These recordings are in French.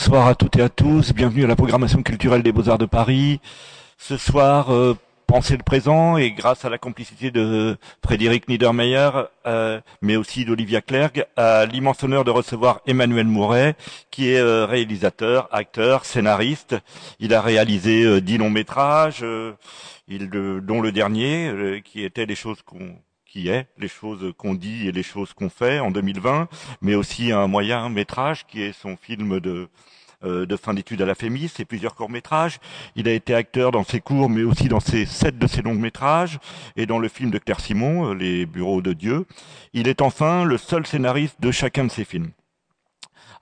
Bonsoir à toutes et à tous, bienvenue à la programmation culturelle des Beaux-Arts de Paris. Ce soir, euh, pensez le présent et grâce à la complicité de Frédéric Niedermeyer, euh, mais aussi d'Olivia Clerc, a l'immense honneur de recevoir Emmanuel Mouret, qui est euh, réalisateur, acteur, scénariste. Il a réalisé euh, dix longs métrages, euh, il, dont le dernier, qui était les choses qu'on qui est les choses qu'on dit et les choses qu'on fait en 2020, mais aussi un moyen métrage qui est son film de euh, fin d'études à la FEMIS et plusieurs courts-métrages. Il a été acteur dans ses courts, mais aussi dans ses sept de ses longs-métrages et dans le film de Claire Simon, euh, Les Bureaux de Dieu. Il est enfin le seul scénariste de chacun de ses films.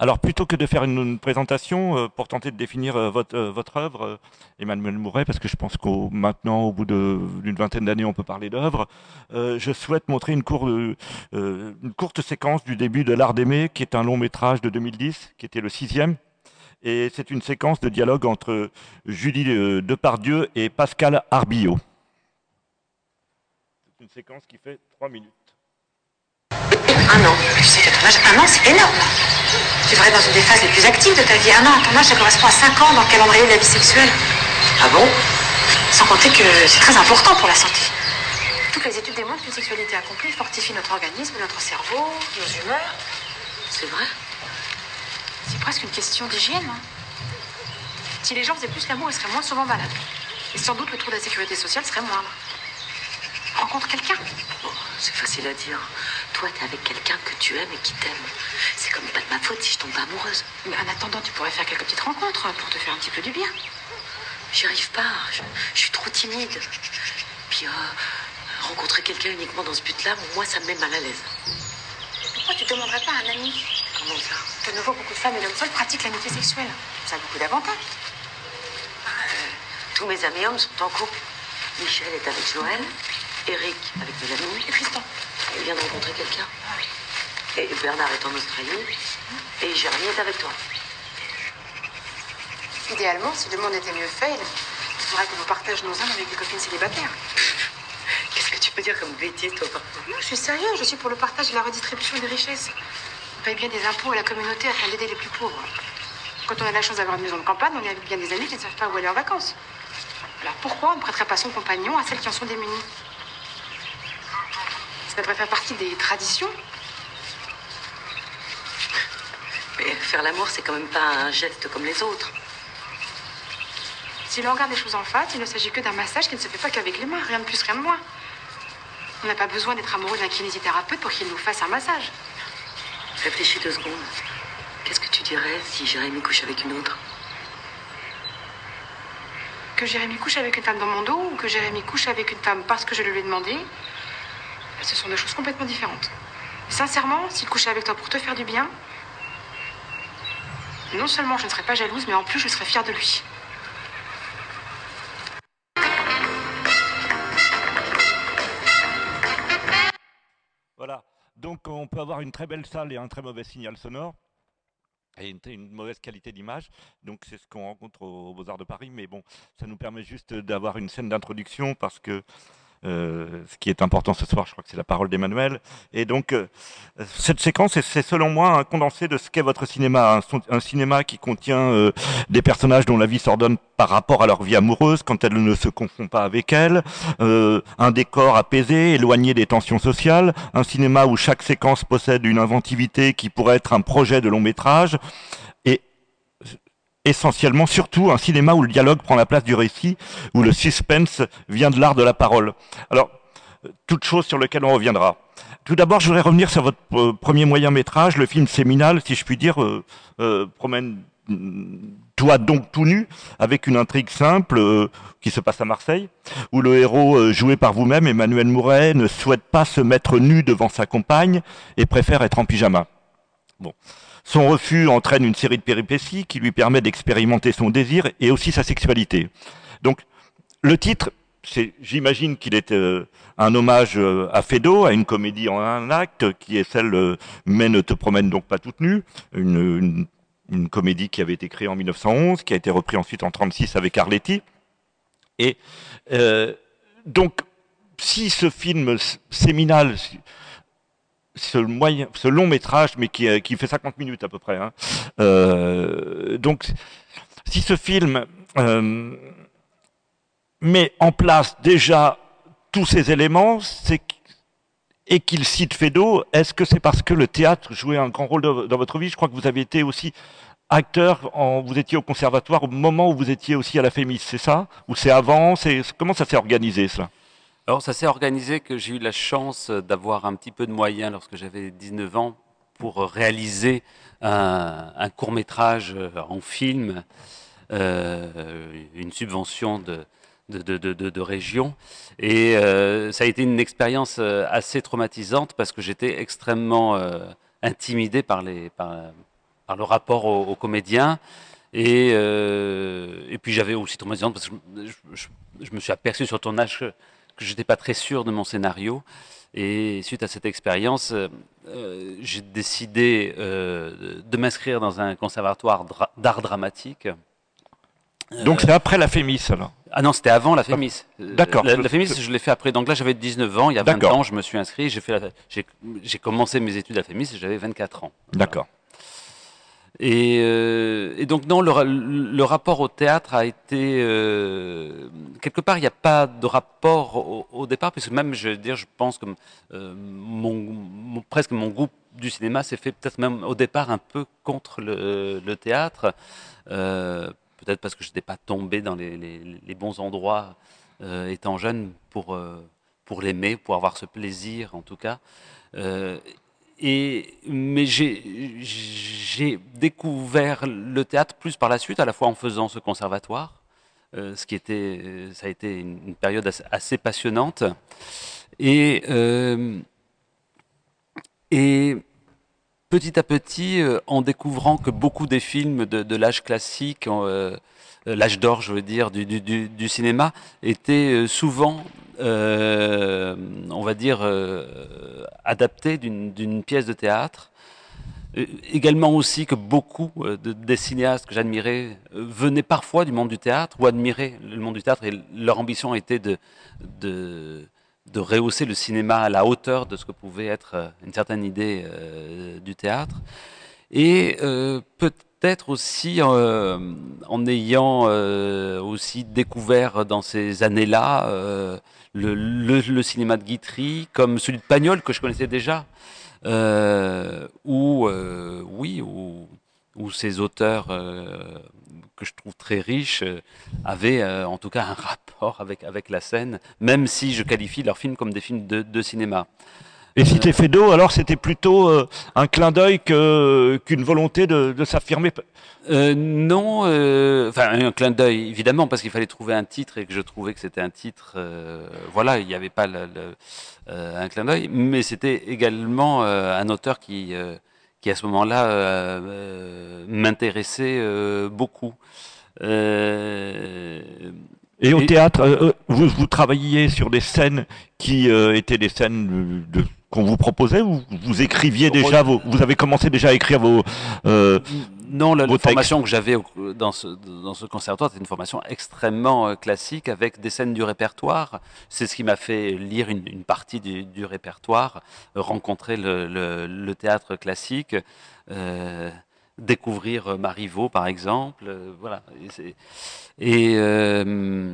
Alors, plutôt que de faire une, présentation euh, pour tenter de définir euh, votre, euh, votre œuvre, Emmanuel Mouret, parce que je pense qu'au maintenant, au bout d'une vingtaine d'années, on peut parler d'œuvre, je souhaite montrer une, courte séquence du début de L'Art d'aimer, qui est un long métrage de 2010, qui était le sixième. Et c'est une séquence de dialogue entre Julie Depardieu et Pascal Arbillot. C'est une séquence qui fait trois minutes. Un an, c'est énorme. Tu devrais être dans une des phases les plus actives de ta vie. Un an à ton âge, ça correspond à 5 ans dans le calendrier de la vie sexuelle. Ah bon? Sans compter que c'est très important pour la santé. Toutes les études démontrent qu'une sexualité accomplie fortifie notre organisme, notre cerveau, nos humeurs. C'est vrai? C'est presque une question d'hygiène. Hein. Si les gens faisaient plus l'amour, ils seraient moins souvent malades. Et sans doute le trou de la sécurité sociale serait moindre. Rencontre quelqu'un? c'est facile à dire. Toi, t'es avec quelqu'un que tu aimes et qui t'aime. C'est comme pas de ma faute si je tombe pas amoureuse. Mais en attendant, tu pourrais faire quelques petites rencontres pour te faire un petit peu du bien. J'y arrive pas. Je, suis trop timide. Puis euh, rencontrer quelqu'un uniquement dans ce but-là, moi, ça me met mal à l'aise. Pourquoi tu demanderais pas à un ami? Comment ça? De nouveau, beaucoup de femmes et d'hommes seuls pratiquent l'amitié sexuelle. Ça a beaucoup d'avantages. Euh, tous mes amis hommes sont en couple. Michel est avec Joël, Eric avec Mélanie. Et Tristan Il vient de rencontrer quelqu'un. Et Bernard est en Australie. Et Jérémy est avec toi. Idéalement, si le monde était mieux fait, il faudrait que nous partagions nos âmes avec des copines célibataires. Qu'est-ce que tu peux dire comme bêtise, toi, Non, je suis sérieux. Je suis pour le partage et la redistribution des richesses. On paye bien des impôts à la communauté afin d'aider les plus pauvres. Quand on a la chance d'avoir une maison de campagne, on est avec bien des amis qui ne savent pas où aller en vacances. Alors pourquoi on ne prêterait pas son compagnon à celles qui en sont démunies Ça devrait faire partie des traditions Mais faire l'amour, c'est quand même pas un geste comme les autres. Si l'on regarde les choses en face, il ne s'agit que d'un massage qui ne se fait pas qu'avec les mains, rien de plus, rien de moins. On n'a pas besoin d'être amoureux d'un kinésithérapeute pour qu'il nous fasse un massage. Réfléchis deux secondes. Qu'est-ce que tu dirais si Jérémy couche avec une autre? Que Jérémy couche avec une femme dans mon dos ou que Jérémy couche avec une femme parce que je le lui ai demandé, ce sont deux choses complètement différentes. Sincèrement, s'il couchait avec toi pour te faire du bien, non seulement je ne serais pas jalouse, mais en plus je serais fière de lui. Voilà. Donc on peut avoir une très belle salle et un très mauvais signal sonore et une, mauvaise qualité d'image. Donc c'est ce qu'on rencontre aux Beaux-Arts de Paris. Mais bon, ça nous permet juste d'avoir une scène d'introduction parce que ce qui est important ce soir, je crois que c'est la parole d'Emmanuel. Et donc, euh, cette séquence, c'est selon moi un condensé de ce qu'est votre cinéma. Un, cinéma qui contient euh, des personnages dont la vie s'ordonne par rapport à leur vie amoureuse, quand elle ne se confond pas avec elle. un décor apaisé, éloigné des tensions sociales. Un cinéma où chaque séquence possède une inventivité qui pourrait être un projet de long métrage essentiellement, surtout un cinéma où le dialogue prend la place du récit, où le suspense vient de l'art de la parole. Alors, toute chose sur laquelle on reviendra. Tout d'abord, je voudrais revenir sur votre euh, premier moyen métrage, le film séminal, si je puis dire, euh, euh, promène toi donc tout nu, avec une intrigue simple qui se passe à Marseille, où le héros, joué par vous-même, Emmanuel Mouret, ne souhaite pas se mettre nu devant sa compagne et préfère être en pyjama. Bon. Son refus entraîne une série de péripéties qui lui permet d'expérimenter son désir et aussi sa sexualité. Donc, le titre, j'imagine qu'il est euh, un hommage euh, à Fedo, à une comédie en un acte, qui est celle euh, Mais ne te promène donc pas toute nue, une, une, comédie qui avait été créée en 1911, qui a été reprise ensuite en 1936 avec Arletty. Et donc, si ce film séminal ce, long métrage, mais qui, qui fait 50 minutes à peu près. Hein. Euh, donc, si ce film euh, met en place déjà tous ces éléments, et qu'il cite Fédo, est-ce que c'est parce que le théâtre jouait un grand rôle dans votre vie? Je crois que vous avez été aussi acteur, en, vous étiez au conservatoire au moment où vous étiez aussi à la FEMIS, c'est ça? Ou c'est avant? Comment ça s'est organisé ça Alors ça s'est organisé que j'ai eu la chance d'avoir un petit peu de moyens lorsque j'avais 19 ans pour réaliser un, court métrage en film, euh, une subvention de, région. Et euh, ça a été une expérience euh, assez traumatisante parce que j'étais extrêmement euh, intimidé par, le rapport aux, comédiens. Et, puis j'avais aussi traumatisante parce que je, je, me suis aperçu sur ton âge que, n'étais pas très sûr de mon scénario. Et suite à cette expérience, j'ai décidé de m'inscrire dans un conservatoire d'art dramatique. Donc c'est après la FEMIS alors ah non, c'était avant la FEMIS. Euh, D'accord. La, la, FEMIS, je l'ai fait après. Donc là, j'avais 19 ans. Il y a 20 ans, je me suis inscrit. J'ai commencé mes études à et j'avais 24 ans. D'accord. Et, euh, et, donc non, le, rapport au théâtre a été euh, quelque part, il n'y a pas de rapport au, départ, puisque même, je veux dire, je pense que euh, presque mon goût du cinéma s'est fait peut-être même au départ un peu contre le, théâtre. Peut-être parce que je n'étais pas tombé dans les, bons endroits étant jeune pour, pour l'aimer, pour avoir ce plaisir en tout cas. Et, mais j'ai découvert le théâtre plus par la suite, à la fois en faisant ce conservatoire, ce qui était, ça a été une, période assez, passionnante. Et, et petit à petit, euh, en découvrant que beaucoup des films de, l'âge classique, euh, euh, l'âge d'or, je veux dire, du, cinéma, étaient souvent, euh, on va dire, adaptés d'une pièce de théâtre. également aussi que beaucoup de, des cinéastes que j'admirais venaient parfois du monde du théâtre ou admiraient le monde du théâtre et leur ambition était de, de rehausser le cinéma à la hauteur de ce que pouvait être euh, une certaine idée euh, du théâtre. Et euh, peut-être aussi euh, en ayant euh, aussi découvert dans ces années-là euh, le, cinéma de Guitry, comme celui de Pagnol que je connaissais déjà, où oui, où, ces auteurs que je trouve très riche, euh, avaient en tout cas un rapport avec, la scène, même si je qualifie leurs films comme des films de cinéma. Et si t'es fait d'eau, alors c'était plutôt euh, un clin d'œil qu'une volonté de, de s'affirmer euh, Non, euh, enfin un clin d'œil évidemment parce qu'il fallait trouver un titre et que je trouvais que c'était un titre. voilà, il n'y avait pas le, le, un clin d'œil, mais c'était également un auteur qui qui à ce moment-là m'intéressait beaucoup. Et au théâtre, vous, vous travailliez sur des scènes qui étaient des scènes de, qu'on vous proposait ou vous écriviez déjà vos, vous avez commencé déjà à écrire vos euh, non la, la formation que j'avais dans ce dans ce conservatoire c'était une formation extrêmement euh, classique avec des scènes du répertoire. C'est ce qui m'a fait lire une, une partie du, du répertoire euh, rencontrer le, le, le, théâtre classique euh, découvrir Marivaux par exemple euh, voilà. Et, et euh,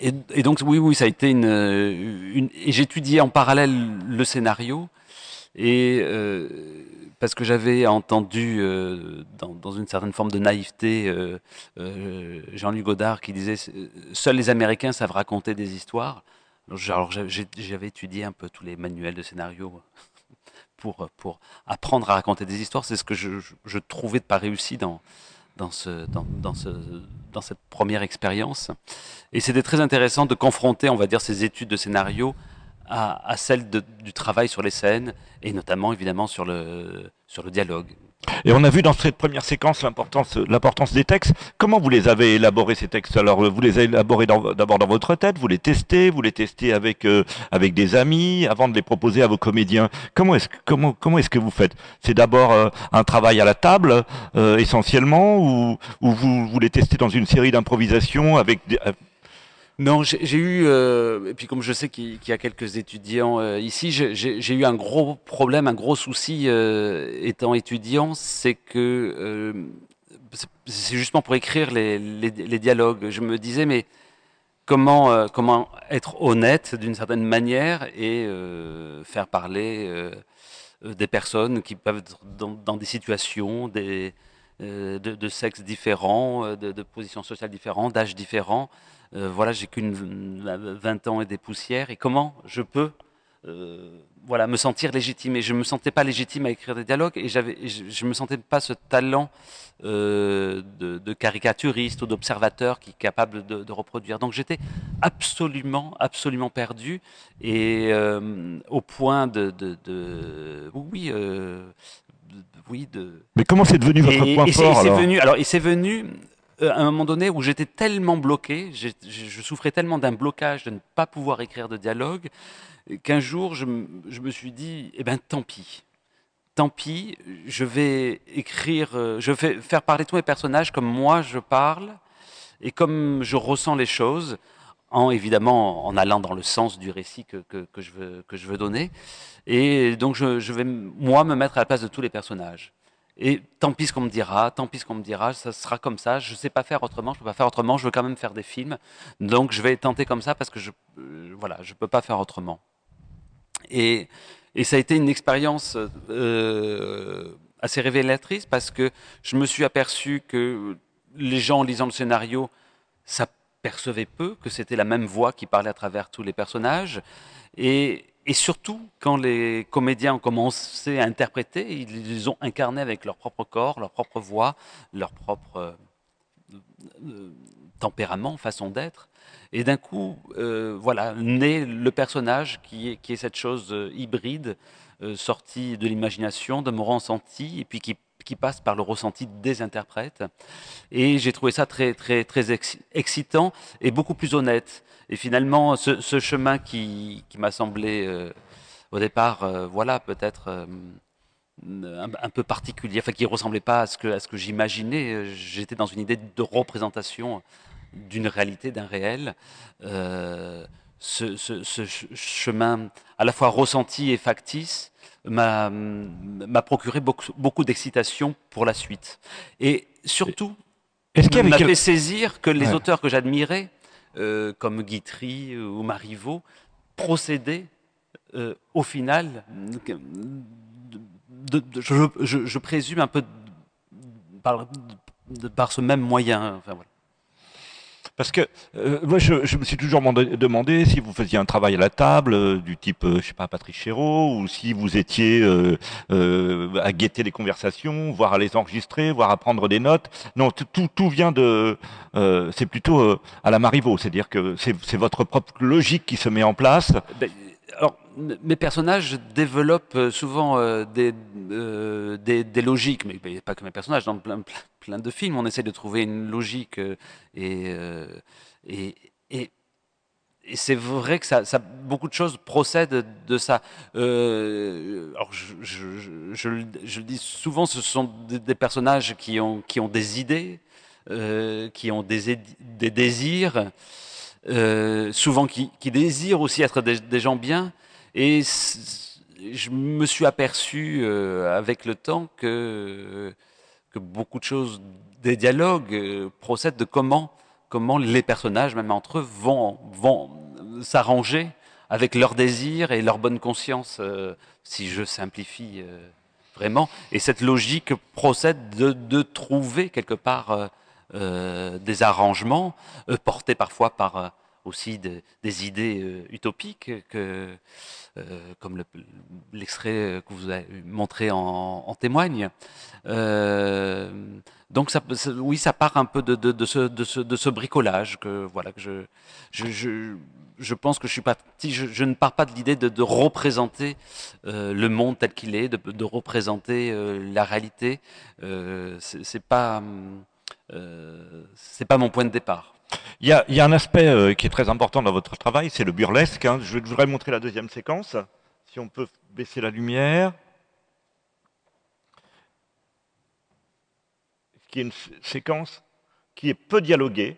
et, donc oui, oui, ça a été une. une et j'étudiais en parallèle le scénario et euh, parce que j'avais entendu euh, dans, une certaine forme de naïveté euh, euh Jean-Luc Godard qui disait seuls les Américains savent raconter des histoires. Alors j'avais étudié un peu tous les manuels de scénario pour pour apprendre à raconter des histoires. C'est ce que je, je, trouvais de pas réussi dans dans, ce, dans, dans, ce, dans cette première expérience. Et c'était très intéressant de confronter, on va dire, ces études de scénario à, celles du travail sur les scènes, et notamment, évidemment, sur le dialogue. Et on a vu dans cette première séquence l'importance, des textes. Comment vous les avez élaborés ces textes? Alors, vous les avez élaborés d'abord dans, votre tête, vous les testez, vous les testez avec euh, avec des amis avant de les proposer à vos comédiens. Comment est-ce comment comment est-ce que vous faites? C'est d'abord euh, un travail à la table euh, essentiellement, ou ou vous vous les testez dans une série d'improvisations avec des, Non, j'ai eu, euh, et puis comme je sais qu'il y a quelques étudiants euh, ici, j'ai eu un gros problème, un gros souci euh, étant étudiant, c'est que c'est justement pour écrire les, dialogues. Je me disais, mais comment, comment être honnête d'une certaine manière et faire parler des personnes qui peuvent être dans, dans des situations, des, de, de, sexes différents, de, de positions sociales différentes, d'âges différents. Euh, voilà, j'ai qu'une 20 ans et des poussières, et comment je peux euh, voilà, me sentir légitime? Et je ne me sentais pas légitime à écrire des dialogues, et, j'avais, je ne me sentais pas ce talent euh, de, caricaturiste ou d'observateur qui est capable de, reproduire. Donc j'étais absolument, absolument perdu, et au point de... oui, oui, de... Mais comment c'est devenu votre point fort alors, venu, alors, il s'est venu à un moment donné où j'étais tellement bloqué, je souffrais tellement d'un blocage de ne pas pouvoir écrire de dialogue, qu'un jour je, me suis dit, eh ben tant pis. Tant pis, je vais écrire, euh, je vais faire parler tous mes personnages comme moi je parle et comme je ressens les choses, en évidemment en allant dans le sens du récit que, je, veux, que je veux donner. Et donc je, je vais moi me mettre à la place de tous les personnages. Et tant pis ce qu'on me dira, tant pis ce qu'on me dira, ça sera comme ça. Je ne sais pas faire autrement, je ne peux pas faire autrement. Je veux quand même faire des films, donc je vais tenter comme ça parce que je, euh, voilà, peux pas faire autrement. Et, et ça a été une expérience euh, assez révélatrice parce que je me suis aperçu que les gens en lisant le scénario s'apercevaient peu que c'était la même voix qui parlait à travers tous les personnages. Et, et surtout, quand les comédiens ont commencé à interpréter, ils les ont incarnés avec leur propre corps, leur propre voix, leur propre euh, euh, tempérament, façon d'être. Et d'un coup, euh, voilà, naît le personnage qui est, qui est cette chose hybride, sortie de l'imagination, de mon ressenti, et puis qui qui passe par le ressenti des interprètes. Et j'ai trouvé ça très, très, très excitant et beaucoup plus honnête. Et finalement, ce, chemin qui, qui m'a semblé euh, au départ, euh, voilà, peut-être euh, un, peu particulier, enfin qui ressemblait pas à ce que, que j'imaginais. J'étais dans une idée de représentation d'une réalité, d'un réel. Ce, chemin à la fois ressenti et factice m'a procuré beaucoup, beaucoup d'excitation pour la suite. Et surtout, m'a fait saisir que les auteurs que j'admirais euh, comme Guitry ou Marivaux, procédaient euh, au final, je, présume un peu par, par ce même moyen. Enfin, voilà. Parce que euh, moi, je, me suis toujours demandé si vous faisiez un travail à la table euh, du type, euh, je sais pas, Patrick Chéreau, ou si vous étiez à guetter les conversations, voire à les enregistrer, voire à prendre des notes. Non, tout, tout vient de, c'est plutôt à la Marivaux, c'est-à-dire que c'est votre propre logique qui se met en place. Alors, mes personnages développent euh, souvent euh, euh, des, des, logiques, mais, pas que mes personnages, dans plein, de films, on essaie de trouver une logique et, et, et, c'est vrai que ça, beaucoup de choses procèdent de ça. alors, je, je, je, le dis souvent, ce sont des, personnages qui ont, qui ont des idées, qui ont des, des désirs. Euh, souvent qui, désirent aussi être des, gens bien. Et je me suis aperçu euh, avec le temps que, que beaucoup de choses, des dialogues, euh, procèdent de comment, comment les personnages, même entre eux, vont, vont s'arranger avec leurs désirs et leur bonne conscience, si je simplifie vraiment. Et cette logique procède de, de trouver quelque part des arrangements euh, portés parfois par euh, aussi des idées utopiques que, comme l'extrait que vous avez montré en, témoigne. donc oui, ça part un peu de, ce, bricolage que voilà que je, je, je, pense que je ne pars pas de l'idée de, représenter le monde tel qu'il est, de, représenter la réalité. c'est pas hum, euh, c'est pas mon point de départ. Il y a, un aspect euh, qui est très important dans votre travail, c'est le burlesque. Hein. Je voudrais montrer la deuxième séquence. Si on peut baisser la lumière. Qui est une séquence qui est peu dialoguée.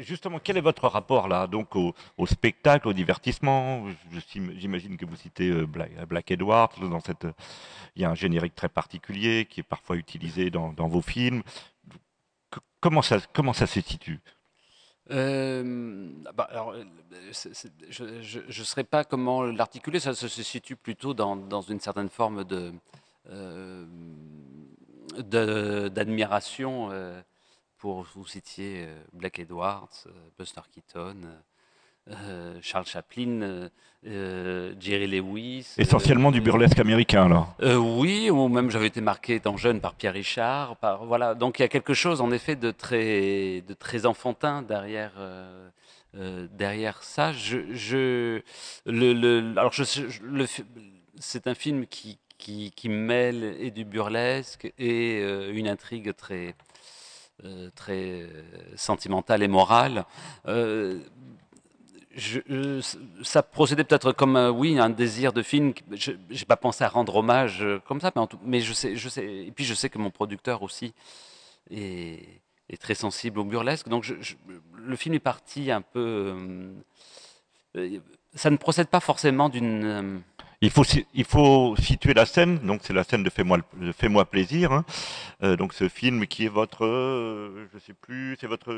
Justement, quel est votre rapport là, donc au, spectacle, au divertissement? J'imagine que vous citez euh, Black, Edward. Dans cette, il y a un générique très particulier qui est parfois utilisé dans, vos films. Comment ça, comment ça se situe? Euh, bah, euh, je ne saurais pas comment l'articuler, ça se situe plutôt dans, une certaine forme de d'admiration pour vous citiez euh, Black Edwards, euh, Buster Keaton, euh, Charles Chaplin, Jerry Lewis. Essentiellement du burlesque américain, là. oui, ou même j'avais été marqué dans Jeune par Pierre Richard. Par, voilà. Donc il y a quelque chose, en effet, de très, de très enfantin derrière. derrière ça, je, je le, le, alors je, c'est un film qui, qui, qui, mêle et du burlesque et une intrigue très, très euh, sentimentale et morale. Euh, ça procédait peut-être comme oui un désir de film. Je n'ai pas pensé à rendre hommage comme ça, mais, je sais. Et puis je sais que mon producteur aussi est très sensible au burlesque. Donc le film est parti un peu. ça ne procède pas forcément d'une il faut, il faut situer la scène, donc c'est la scène de Fais-moi Fais -moi plaisir. Hein. Euh, donc ce film qui est votre, euh, je sais plus, c'est votre,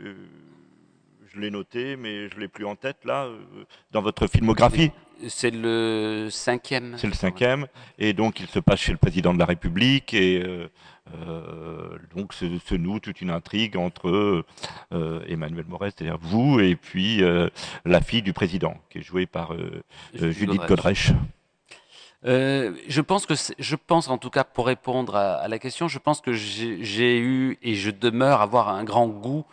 euh, je l'ai noté, mais je l'ai plus en tête là, dans votre filmographie. C'est le cinquième. C'est le cinquième, et donc il se passe chez le président de la République et euh, donc se, noue toute une intrigue entre euh, Emmanuel Moret, c'est-à-dire vous, et puis euh, la fille du président, qui est jouée par Judith Godrèche. Je pense que je pense en tout cas pour répondre à, la question, je pense que j'ai eu et je demeure avoir un grand goût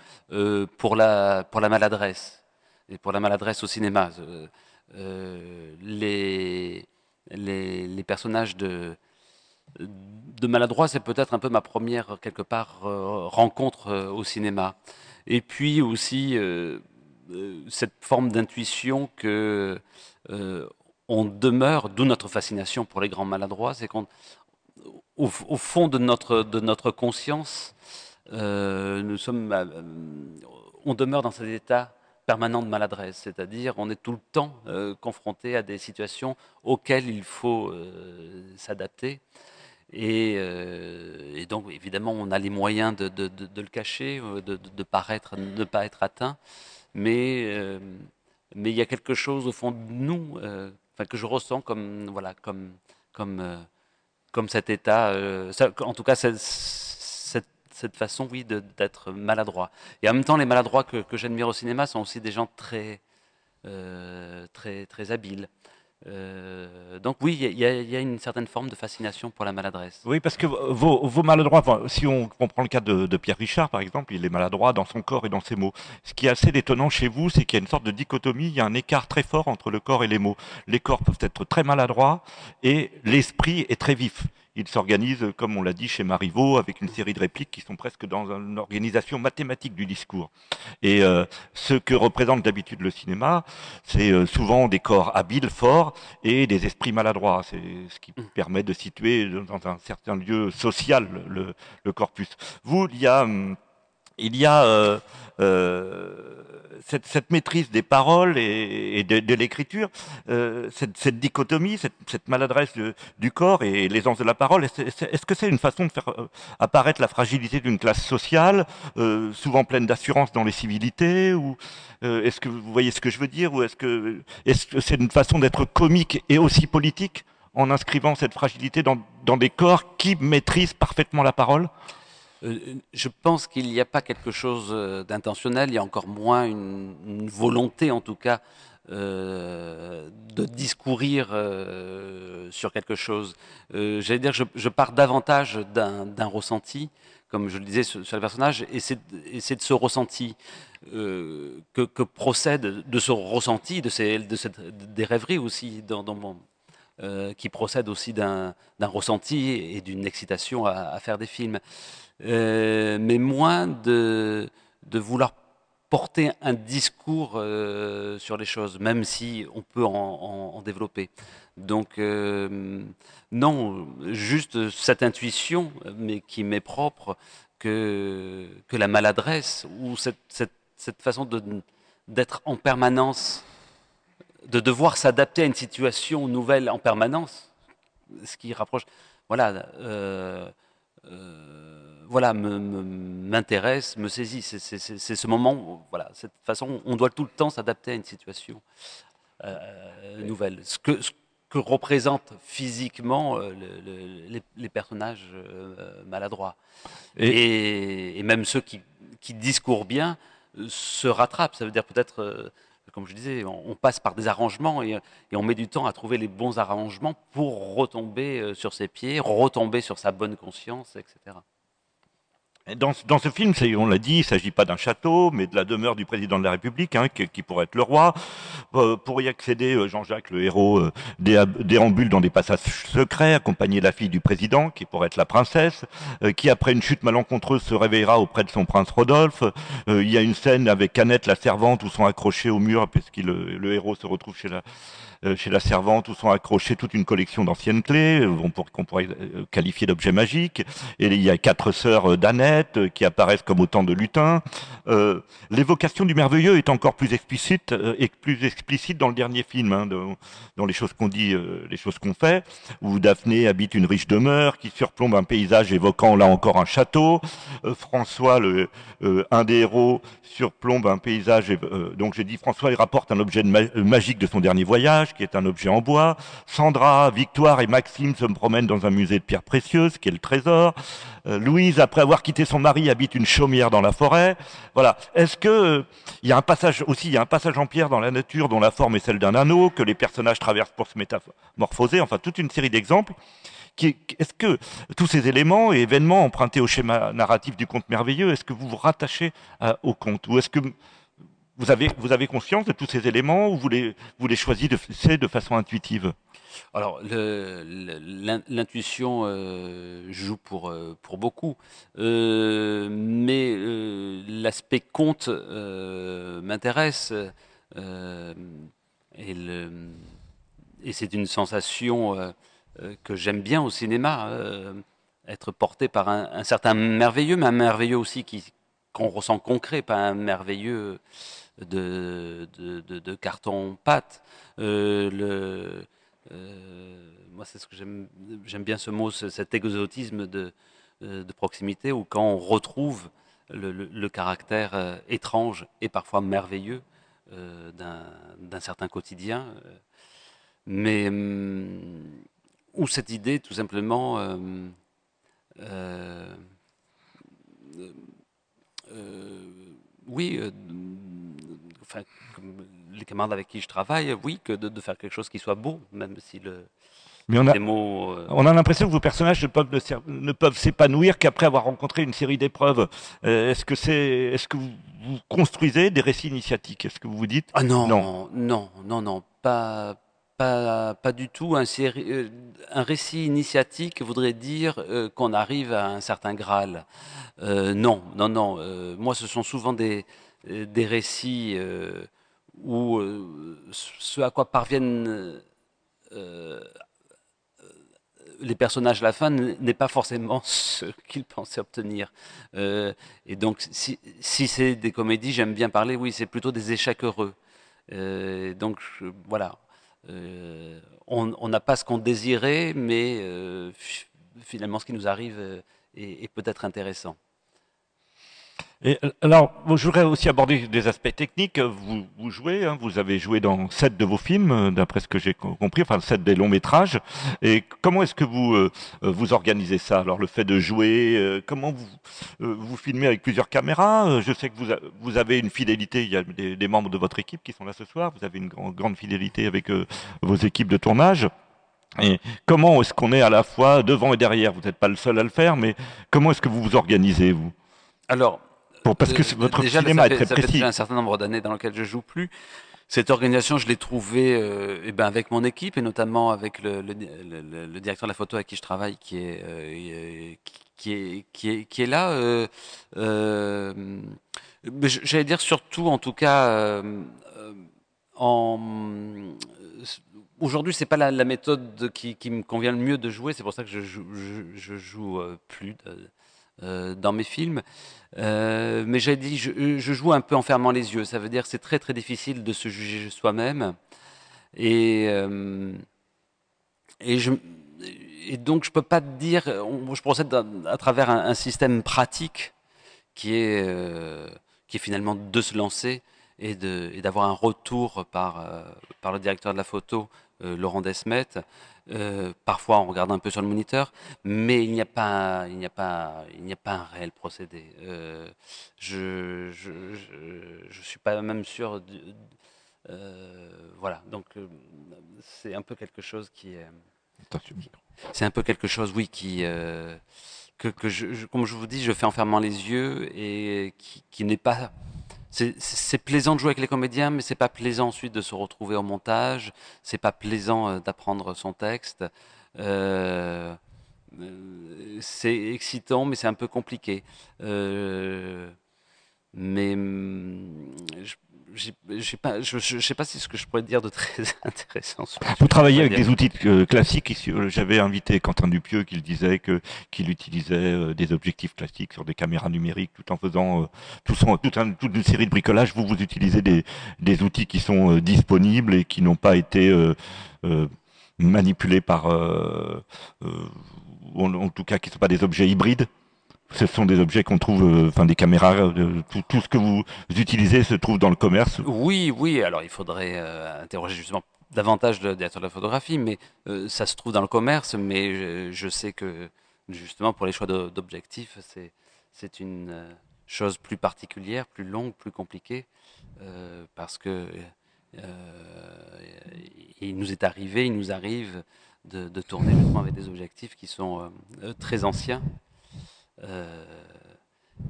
pour la pour la maladresse et pour la maladresse au cinéma. les, les, les personnages de de maladroit, c'est peut-être un peu ma première, quelque part, euh, rencontre euh, au cinéma. Et puis aussi, euh, cette forme d'intuition que on demeure, d'où notre fascination pour les grands maladroits, c'est qu'on, au, fond de notre, conscience, nous sommes, on demeure dans cet état permanent de maladresse, c'est-à-dire on est tout le temps confronté à des situations auxquelles il faut s'adapter. Euh, et, donc, évidemment, on a les moyens de, le cacher, euh, de paraître, ne pas être atteint. Euh, mais il y a quelque chose au fond de nous que je ressens comme, voilà, comme, comme, comme cet état, en tout cas, cette, cette, façon, oui, d'être maladroit. Et en même temps, les maladroits que, j'admire au cinéma sont aussi des gens très, très, très habiles. Euh, donc oui, il y, a une certaine forme de fascination pour la maladresse. Oui, parce que vos, maladroits, si on, prend le cas de, Pierre Richard, par exemple, il est maladroit dans son corps et dans ses mots. Ce qui est assez détonnant chez vous, c'est qu'il y a une sorte de dichotomie, il y a un écart très fort entre le corps et les mots. Les corps peuvent être très maladroits et l'esprit est très vif il s'organise, comme on l'a dit chez Marivaux, avec une série de répliques qui sont presque dans une organisation mathématique du discours. Et euh, ce que représente d'habitude le cinéma, c'est euh, souvent des corps habiles, forts, et des esprits maladroits. C'est ce qui mm. permet de situer dans un certain lieu social le, le corpus. Vous, il y a... Hum, il y a euh, euh, cette, maîtrise des paroles et, de, l'écriture, euh, cette, dichotomie, cette, maladresse du corps et l'aisance de la parole. Est-ce que c'est une façon de faire apparaître la fragilité d'une classe sociale, souvent pleine d'assurance dans les civilités ou Est-ce que vous voyez ce que je veux dire Ou est-ce que c'est -ce une façon d'être comique et aussi politique en inscrivant cette fragilité dans, des corps qui maîtrisent parfaitement la parole? Je pense qu'il n'y a pas quelque chose euh, d'intentionnel, il y a encore moins une, volonté en tout cas euh, de discourir sur quelque chose. J'allais dire, je, je, pars davantage d'un ressenti, comme je le disais sur, le personnage, et c'est de ce ressenti que, procède, de ce ressenti, de, ces, des rêveries aussi dans mon, qui procède aussi d'un ressenti et d'une excitation à, faire des films. Euh, mais moins de, vouloir porter un discours euh, sur les choses, même si on peut en, en, développer. Donc, euh, non, juste cette intuition, mais qui m'est propre, que, la maladresse, ou cette façon d'être en permanence, de devoir s'adapter à une situation nouvelle en permanence, ce qui rapproche. Voilà. Euh, voilà, m'intéresse, me, saisit. C'est ce moment, voilà, cette façon, on doit tout le temps s'adapter à une situation euh, nouvelle. Ce que, ce que représentent physiquement euh, les, personnages euh, maladroits. Et, même ceux qui, qui, discourent bien se rattrapent. Ça veut dire peut-être comme je disais, on, passe par des arrangements et, on met du temps à trouver les bons arrangements pour retomber sur ses pieds, retomber sur sa bonne conscience, etc. Dans, ce film, on l'a dit, il ne s'agit pas d'un château, mais de la demeure du président de la République, hein, qui, pourrait être le roi. Euh, pour y accéder, euh, Jean-Jacques, le héros, euh, déambule dans des passages secrets, accompagné de la fille du président, qui pourrait être la princesse, euh, qui, après une chute malencontreuse, se réveillera auprès de son prince Rodolphe. il y a une scène avec Annette, la servante, où sont accrochés au mur, puisque le, le héros se retrouve chez la, chez la servante où sont accrochées toute une collection d'anciennes clés euh, qu'on pourrait euh, qualifier d'objets magiques. Et il y a quatre sœurs d'Annette qui apparaissent comme autant de lutins. L'évocation du merveilleux est encore plus explicite et plus explicite dans le dernier film, hein, dans les choses qu'on dit, les choses qu'on fait, où Daphné habite une riche demeure qui surplombe un paysage évoquant là encore un château. François, un des héros, surplombe un paysage. donc j'ai dit François, il rapporte un objet magique de son dernier voyage qui est un objet en bois. Sandra, Victoire et Maxime se promènent dans un musée de pierres précieuses, qui est le trésor. Euh, Louise, après avoir quitté son mari, habite une chaumière dans la forêt. Voilà. Est-ce que il y a un passage aussi, il y a un passage en pierre dans la nature dont la forme est celle d'un anneau que les personnages traversent pour se métamorphoser? Enfin, toute une série d'exemples. Est-ce que tous ces éléments et événements empruntés au schéma narratif du conte merveilleux, est-ce que vous vous rattachez au conte? Ou est-ce que vous avez, vous avez conscience de tous ces éléments ou vous les, vous les choisissez de façon intuitive? Alors, l'intuition euh, joue pour, euh, pour beaucoup, euh, mais l'aspect conte m'intéresse et, et c'est une sensation que j'aime bien au cinéma, être porté par un, certain merveilleux, mais un merveilleux aussi qu'on ressent concret, pas un merveilleux de, de, carton-pâte. le euh, moi, c'est ce que j'aime bien ce mot, cet exotisme de, euh, de, proximité, où quand on retrouve le, caractère euh, étrange et parfois merveilleux d'un certain quotidien, mais ou cette idée tout simplement oui, enfin, les camarades avec qui je travaille, oui, que de, faire quelque chose qui soit beau, même si le. Mais on a, mots, euh, on a l'impression que vos personnages ne peuvent, ne peuvent s'épanouir qu'après avoir rencontré une série d'épreuves. Euh, est-ce que c'est, est-ce que vous, construisez des récits initiatiques Est-ce que vous vous dites Ah non, non, non, non, non, pas, pas, pas du tout. Un, série, euh, un récit initiatique voudrait dire qu'on arrive à un certain Graal. non, non, non. moi, ce sont souvent des, des récits où euh, ce à quoi parviennent euh, les personnages à la fin n'est pas forcément ce qu'ils pensaient obtenir. Euh, et donc, si, c'est des comédies, j'aime bien parler, oui, c'est plutôt des échecs heureux. donc, voilà. on n'a pas ce qu'on désirait, mais finalement, ce qui nous arrive est peut-être intéressant. Et alors, je voudrais aussi aborder des aspects techniques. Vous, vous jouez, hein, vous avez joué dans sept de vos films, euh, d'après ce que j'ai compris, enfin sept des longs métrages. Et comment est-ce que vous euh, euh, vous organisez ça Alors, le fait de jouer, comment vous vous filmez avec plusieurs caméras? Je sais que vous, vous avez une fidélité. Il y a des, membres de votre équipe qui sont là ce soir. Vous avez une grande fidélité avec vos équipes de tournage. Et comment est-ce qu'on est à la fois devant et derrière? Vous n'êtes pas le seul à le faire, mais comment est-ce que vous vous organisez, vous? Alors, parce que votre cinéma est très ça précis. Fait déjà un certain nombre d'années dans lequel je joue plus. Cette organisation, je l'ai trouvée euh, eh ben avec mon équipe et notamment avec le, le, le, directeur de la photo avec qui je travaille, qui est euh, qui est qui est qui est là. Euh, euh J'allais dire surtout, en tout cas, euh, en Aujourd'hui, c'est pas la, la, méthode qui, qui, me convient le mieux de jouer. C'est pour ça que je joue, je, je joue plus de, euh, dans mes films. Euh, mais j'ai dit, je, joue un peu en fermant les yeux. Ça veut dire que c'est très très difficile de se juger soi-même. Et, euh, et, je, et donc je peux pas te dire, je procède à, travers un, système pratique qui est, qui est finalement de se lancer et d'avoir un retour par, par le directeur de la photo, Laurent Desmet, euh, parfois, on regarde un peu sur le moniteur, mais il n'y a pas, il n'y a pas, il n'y a pas un réel procédé. Euh, je, je, suis pas même sûr. Euh, voilà, donc c'est un peu quelque chose qui est. C'est un peu quelque chose, oui, qui que, que je, comme je vous dis, je fais en fermant les yeux et qui, qui n'est pas c'est plaisant de jouer avec les comédiens, mais c'est pas plaisant ensuite de se retrouver au montage. C'est pas plaisant euh, d'apprendre son texte. Euh, euh, c'est excitant, mais c'est un peu compliqué. mais hum, je, je pas, je ne sais pas si ce que je pourrais dire de très intéressant. Vous travaillez avec des outils euh, classiques. Euh, j'avais invité Quentin Dupieux qui disait que qu'il utilisait euh, des objectifs classiques sur des caméras numériques tout en faisant tout son, toute, toute, une série de bricolages. Vous vous utilisez des, des outils qui sont disponibles et qui n'ont pas été manipulés par, en, en, tout cas, qui ne sont pas des objets hybrides? Ce sont des objets qu'on trouve, euh, enfin des caméras, euh, tout, ce que vous utilisez se trouve dans le commerce. Oui, oui. Alors il faudrait euh, interroger justement davantage directeur de la photographie, mais ça se trouve dans le commerce. Mais je, sais que justement pour les choix d'objectifs, c'est c'est une chose plus particulière, plus longue, plus compliquée, parce que il nous est arrivé, il nous arrive de, de tourner justement avec des objectifs qui sont très anciens. Euh,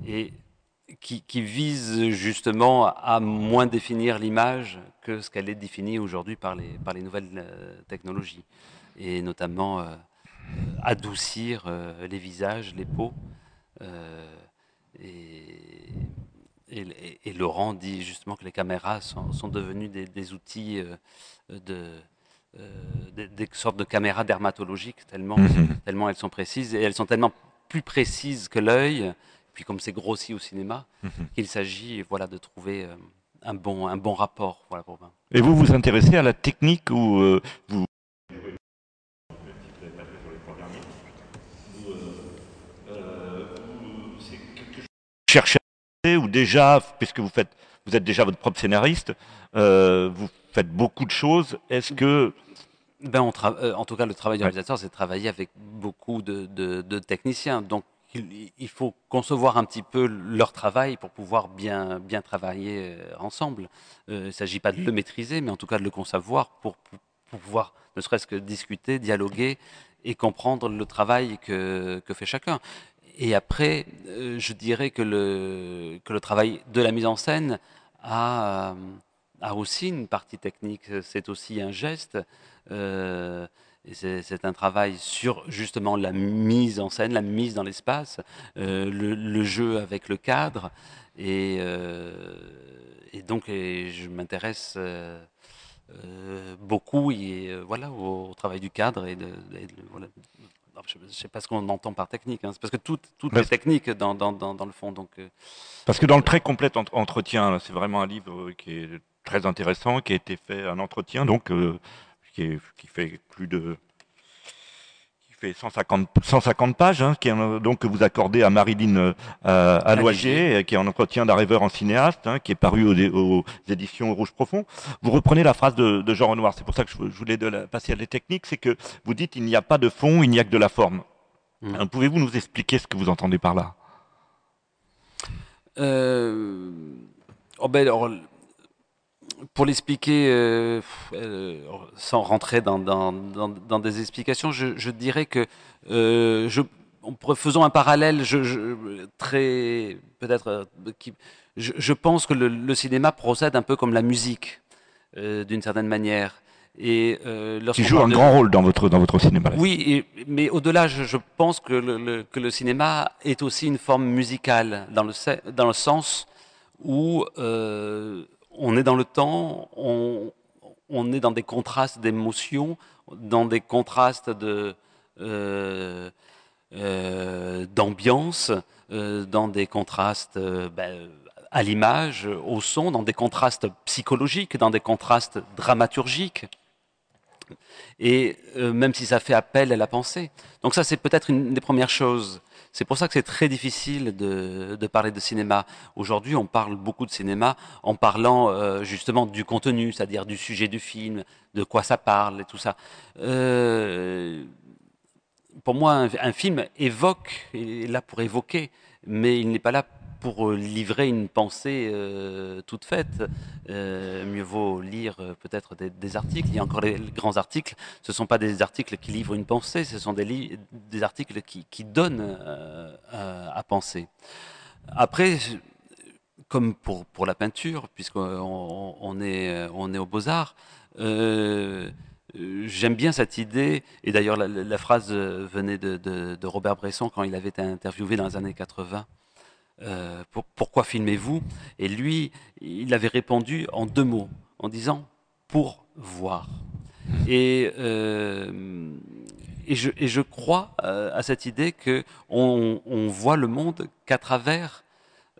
et qui, qui, vise justement à moins définir l'image que ce qu'elle est définie aujourd'hui par les, par les nouvelles euh, technologies, et notamment euh, adoucir les visages, les peaux. Et, et, et, Laurent dit justement que les caméras sont, sont devenues des, des outils de, des, des, sortes de caméras dermatologiques, tellement, mmh. tellement elles sont précises, et elles sont tellement plus précises que l'œil, puis comme c'est grossi au cinéma, mmh. qu'il s'agit voilà, de trouver euh, un, bon, un bon rapport. Voilà, pour moi. Et vous vous intéressez à la technique ou euh, vous... cherchez ou déjà, puisque vous faites, vous êtes déjà votre propre scénariste, euh, vous faites beaucoup de choses. Est-ce que ben, on euh, en tout cas, le travail du réalisateur, c'est de travailler avec beaucoup de, techniciens. Donc, il, faut concevoir un petit peu leur travail pour pouvoir bien, bien travailler euh, ensemble. Euh, il ne s'agit pas de le maîtriser, mais en tout cas de le concevoir pour, pouvoir ne serait-ce que discuter, dialoguer et comprendre le travail que, fait chacun. Et après, euh, je dirais que le, travail de la mise en scène a, aussi une partie technique. C'est aussi un geste. C'est un travail sur justement la mise en scène, la mise dans l'espace, euh, le, le, jeu avec le cadre. Et, euh, et donc, et je m'intéresse euh, beaucoup et, voilà, au, au, travail du cadre. Et de, et de voilà. Je ne sais pas ce qu'on entend par technique, hein. c'est parce que tout, tout est technique dans, dans, dans, dans, le fond. Donc, parce que dans le très complet entretien, c'est vraiment un livre qui est très intéressant, qui a été fait un entretien, donc euh, qui, est, qui, fait plus de qui fait 150, 150 pages, hein, qui est, donc que vous accordez à Marilyn euh, Loisier, qui est un entretien d'un rêveur en cinéaste, hein, qui est paru aux, aux, éditions Rouge Profond. Vous reprenez la phrase de, de Jean Renoir, c'est pour ça que je, je voulais de la, passer à les techniques, c'est que vous dites il n'y a pas de fond, il n'y a que de la forme. Mmh. Pouvez-vous nous expliquer ce que vous entendez par là? Euh... oh ben, alors, pour l'expliquer euh, euh, sans rentrer dans, dans, dans, dans des explications, je, je dirais que euh, je, faisons un parallèle je, je, très peut-être euh, je, pense que le, le, cinéma procède un peu comme la musique d'une certaine manière. Et qui joue un de... grand rôle dans votre dans votre cinéma. Là. Oui, et, mais au-delà, je, je, pense que le, le, que le cinéma est aussi une forme musicale dans le dans le sens où euh, on est dans le temps, on, est dans des contrastes d'émotions, dans des contrastes euh, euh, d'ambiance, euh, dans des contrastes ben, à l'image, au son, dans des contrastes psychologiques, dans des contrastes dramaturgiques. Et euh, même si ça fait appel à la pensée. Donc ça, c'est peut-être une des premières choses. C'est pour ça que c'est très difficile de, parler de cinéma. Aujourd'hui, on parle beaucoup de cinéma en parlant euh, justement du contenu, c'est-à-dire du sujet du film, de quoi ça parle et tout ça. Euh, pour moi, un, un, film évoque, il est là pour évoquer, mais il n'est pas là pour livrer une pensée euh, toute faite. Euh, mieux vaut lire euh, peut-être des, articles. Il y a encore les, grands articles. Ce ne sont pas des articles qui livrent une pensée, ce sont des, articles qui, donnent euh, à, penser. Après, comme pour, la peinture, puisqu'on on est, on est aux beaux-arts, euh, J'aime bien cette idée, et d'ailleurs la, phrase venait de, Robert Bresson quand il avait été interviewé dans les années 80. Euh, pour, pourquoi filmez-vous? Et lui, il avait répondu en deux mots, en disant pour voir. Et, euh, et, je, et je crois euh, à cette idée que on, on voit le monde qu'à travers,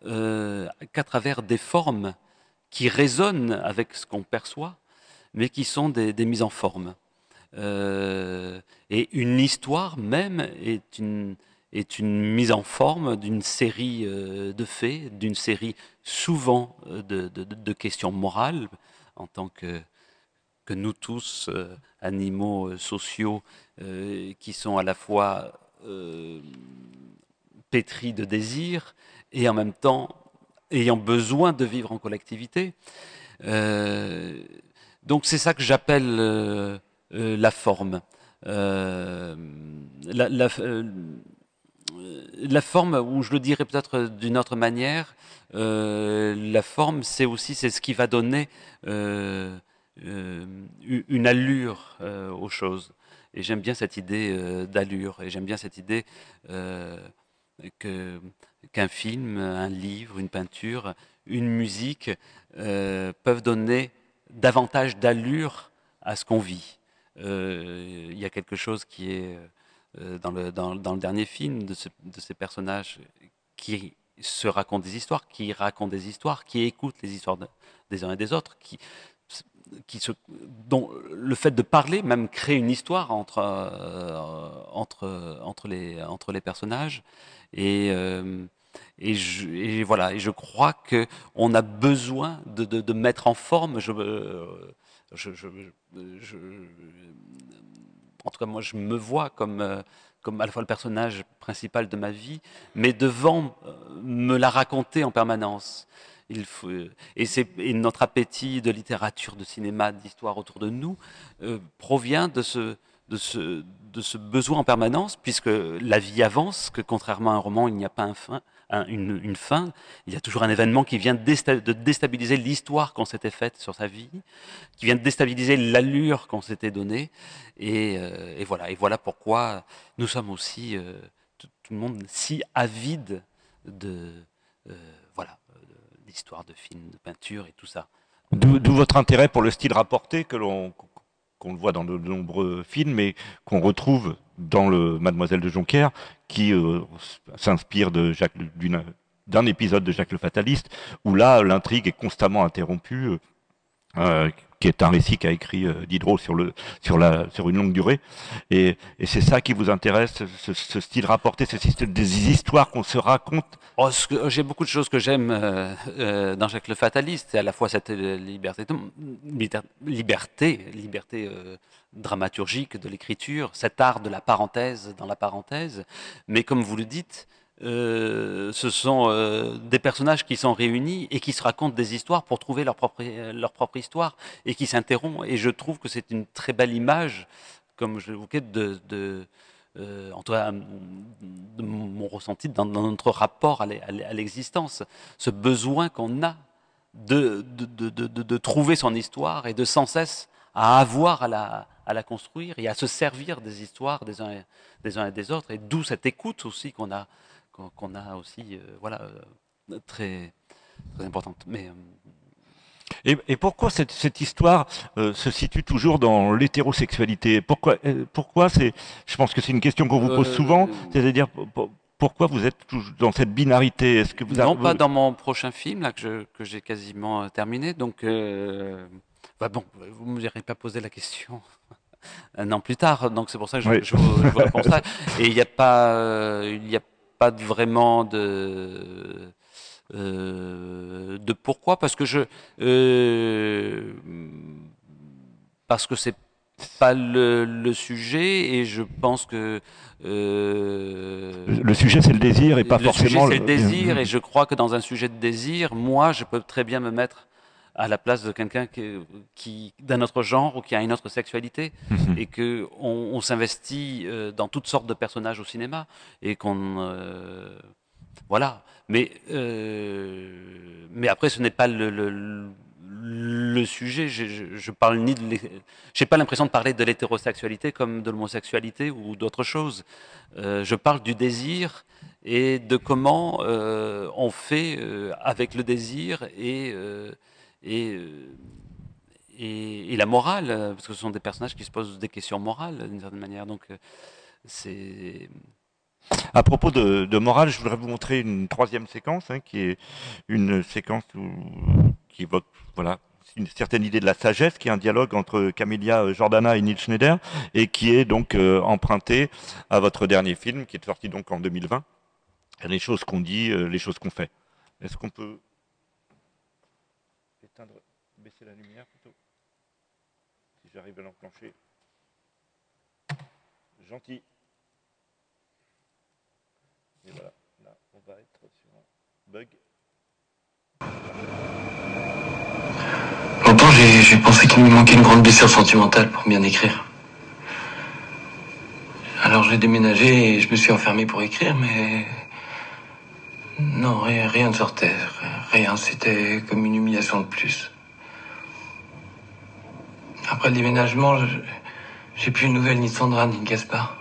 euh, qu'à travers des formes qui résonnent avec ce qu'on perçoit, mais qui sont des, des mises en forme. Euh, et une histoire même est une, est une mise en forme d'une série euh, de faits, d'une série souvent euh, de, questions morales, en tant que, que nous tous, euh, animaux sociaux, qui sont à la fois pétris de désirs et en même temps ayant besoin de vivre en collectivité. donc c'est ça que j'appelle la forme. La, la forme, ou je le dirais peut-être d'une autre manière, la forme, c'est aussi c'est ce qui va donner une allure aux choses. Et j'aime bien cette idée d'allure, et j'aime bien cette idée que qu'un film, un livre, une peinture, une musique euh, peuvent donner davantage d'allure à ce qu'on vit. Euh, il y a quelque chose qui est euh, dans, le, dans, le dernier film de, ces personnages qui se racontent des histoires, qui racontent des histoires, qui écoutent les histoires des uns et des autres, dont le fait de parler même crée une histoire entre, entre, entre, les, entre les personnages. Et, et je, voilà, et je crois qu'on a besoin de, de, mettre en forme. Je, en tout cas, moi, je me vois comme, comme à la fois le personnage principal de ma vie, mais devant me la raconter en permanence. Il faut, et, et notre appétit de littérature, de cinéma, d'histoire autour de nous euh, provient de, ce, de ce besoin en permanence, puisque la vie avance, que contrairement à un roman, il n'y a pas un fin, une, fin, il y a toujours un événement qui vient de déstabiliser l'histoire qu'on s'était faite sur sa vie, qui vient de déstabiliser l'allure qu'on s'était donnée. Et, euh, voilà. Et voilà pourquoi nous sommes aussi, euh, tout, le monde, si avide de euh, voilà, d'histoire, de films, de peinture et tout ça. D'où votre intérêt pour le style rapporté que l'on qu'on le voit dans de nombreux films et qu'on retrouve dans le Mademoiselle de Jonquière, qui euh, s'inspire d'un épisode de Jacques le Fataliste, où là l'intrigue est constamment interrompue, euh, qui est un récit qu'a écrit euh, Diderot sur, le, sur, la, sur une longue durée. Et, et c'est ça qui vous intéresse, ce, style rapporté, ce système des histoires qu'on se raconte? Oh, J'ai beaucoup de choses que j'aime euh, euh, dans Jacques le Fataliste, à la fois cette liberté, liberté, liberté dramaturgique de l'écriture, cet art de la parenthèse dans la parenthèse, mais comme vous le dites, euh, ce sont euh, des personnages qui sont réunis et qui se racontent des histoires pour trouver leur propre, leur propre histoire et qui s'interrompent. Et je trouve que c'est une très belle image, comme je l'évoquais, de, de, euh, de mon ressenti dans, notre rapport à l'existence. Ce besoin qu'on a de, de, de, trouver son histoire et de sans cesse à avoir à la, à la construire et à se servir des histoires des des uns et des autres. Et d'où cette écoute aussi qu'on a qu'on a aussi, euh, voilà, euh, très, très importante. Mais euh, et, et, pourquoi cette, cette histoire se situe toujours dans l'hétérosexualité? Pourquoi, pourquoi c'est Je pense que c'est une question qu'on vous pose souvent. C'est-à-dire pourquoi vous êtes toujours dans cette binarité? Est-ce que vous Non, pas dans mon prochain film là que que j'ai quasiment terminé. Donc, bah bon, vous ne m'aurez pas posé la question. un an plus tard, donc c'est pour ça que je, je, vous, réponds ça. Et il n'y a pas, il y a pas vraiment de euh, de pourquoi parce que je euh, parce que c'est pas le, sujet et je pense que euh, le sujet c'est le désir et pas forcément le, le désir et je crois que dans un sujet de désir moi je peux très bien me mettre à la place de quelqu'un qui, qui d'un autre genre ou qui a une autre sexualité mhm. et que on, s'investit euh, dans toutes sortes de personnages au cinéma et qu'on euh, voilà. Mais euh, mais après ce n'est pas le, le, le sujet. Je, je, je, parle ni de j'ai pas l'impression de parler de l'hétérosexualité comme de l'homosexualité ou d'autre chose je parle du désir et de comment on fait avec le désir et euh, et, et, la morale, parce que ce sont des personnages qui se posent des questions morales d'une certaine manière. Donc, euh, c'est. À propos de, morale, je voudrais vous montrer une troisième séquence, hein, qui est une séquence qui évoque voilà, une certaine idée de la sagesse, qui est un dialogue entre Camélia Jordana et Neil Schneider, et qui est donc euh, emprunté à votre dernier film, qui est sorti donc en 2020. Les choses qu'on dit, les choses qu'on fait. Est-ce qu'on peut baisser la lumière plutôt. Si j'arrive à l'enclencher. Gentil. Et voilà, là, on va être sur un bug. Longtemps, j'ai pensé qu'il me manquait une grande blessure sentimentale pour bien écrire. Alors j'ai déménagé, je me suis enfermé pour écrire, mais non, rien ne sortait, rien. C'était comme une humiliation de plus. Après le déménagement, j'ai plus de nouvelles ni de Sandra ni de Gaspard.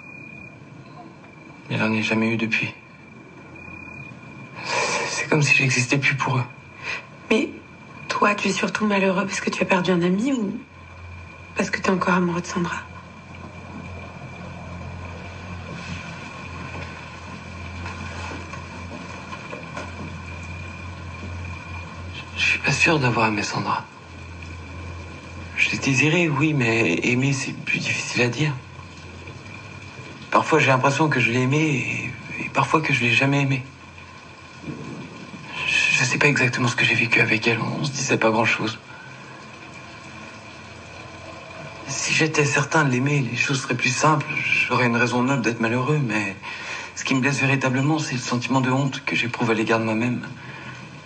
Il n'en ai jamais eu depuis. C'est comme si j'existais plus pour eux. Mais toi, tu es surtout malheureux parce que tu as perdu un ami ou parce que tu es encore amoureux de Sandra? Je suis pas sûr d'avoir aimé Sandra. Je l'ai désiré, oui, mais aimer, c'est plus difficile à dire. Parfois, j'ai l'impression que je l'ai aimé et, parfois que je l'ai jamais aimé. Je, ne sais pas exactement ce que j'ai vécu avec elle. On se disait pas grand-chose. Si j'étais certain de l'aimer, les choses seraient plus simples. J'aurais une raison noble d'être malheureux, mais ce qui me blesse véritablement, c'est le sentiment de honte que j'éprouve à l'égard de moi-même.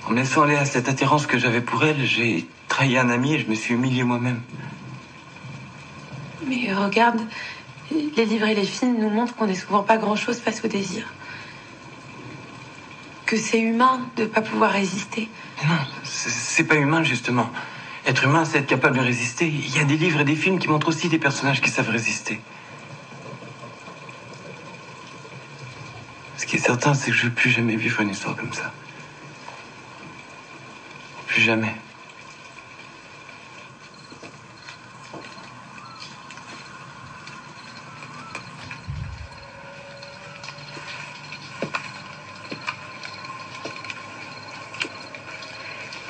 En me laissant aller à cette attirance que j'avais pour elle, j'ai trahi un ami et je me suis humilié moi-même. Mais regarde, les livres et les films nous montrent qu'on n'est souvent pas grand-chose face au désir. Que c'est humain de ne pas pouvoir résister. Non, c'est pas humain justement. Être humain, c'est être capable de résister. Il y a des livres et des films qui montrent aussi des personnages qui savent résister. Ce qui est certain, c'est que je ne veux plus jamais vivre une histoire comme ça. Plus jamais.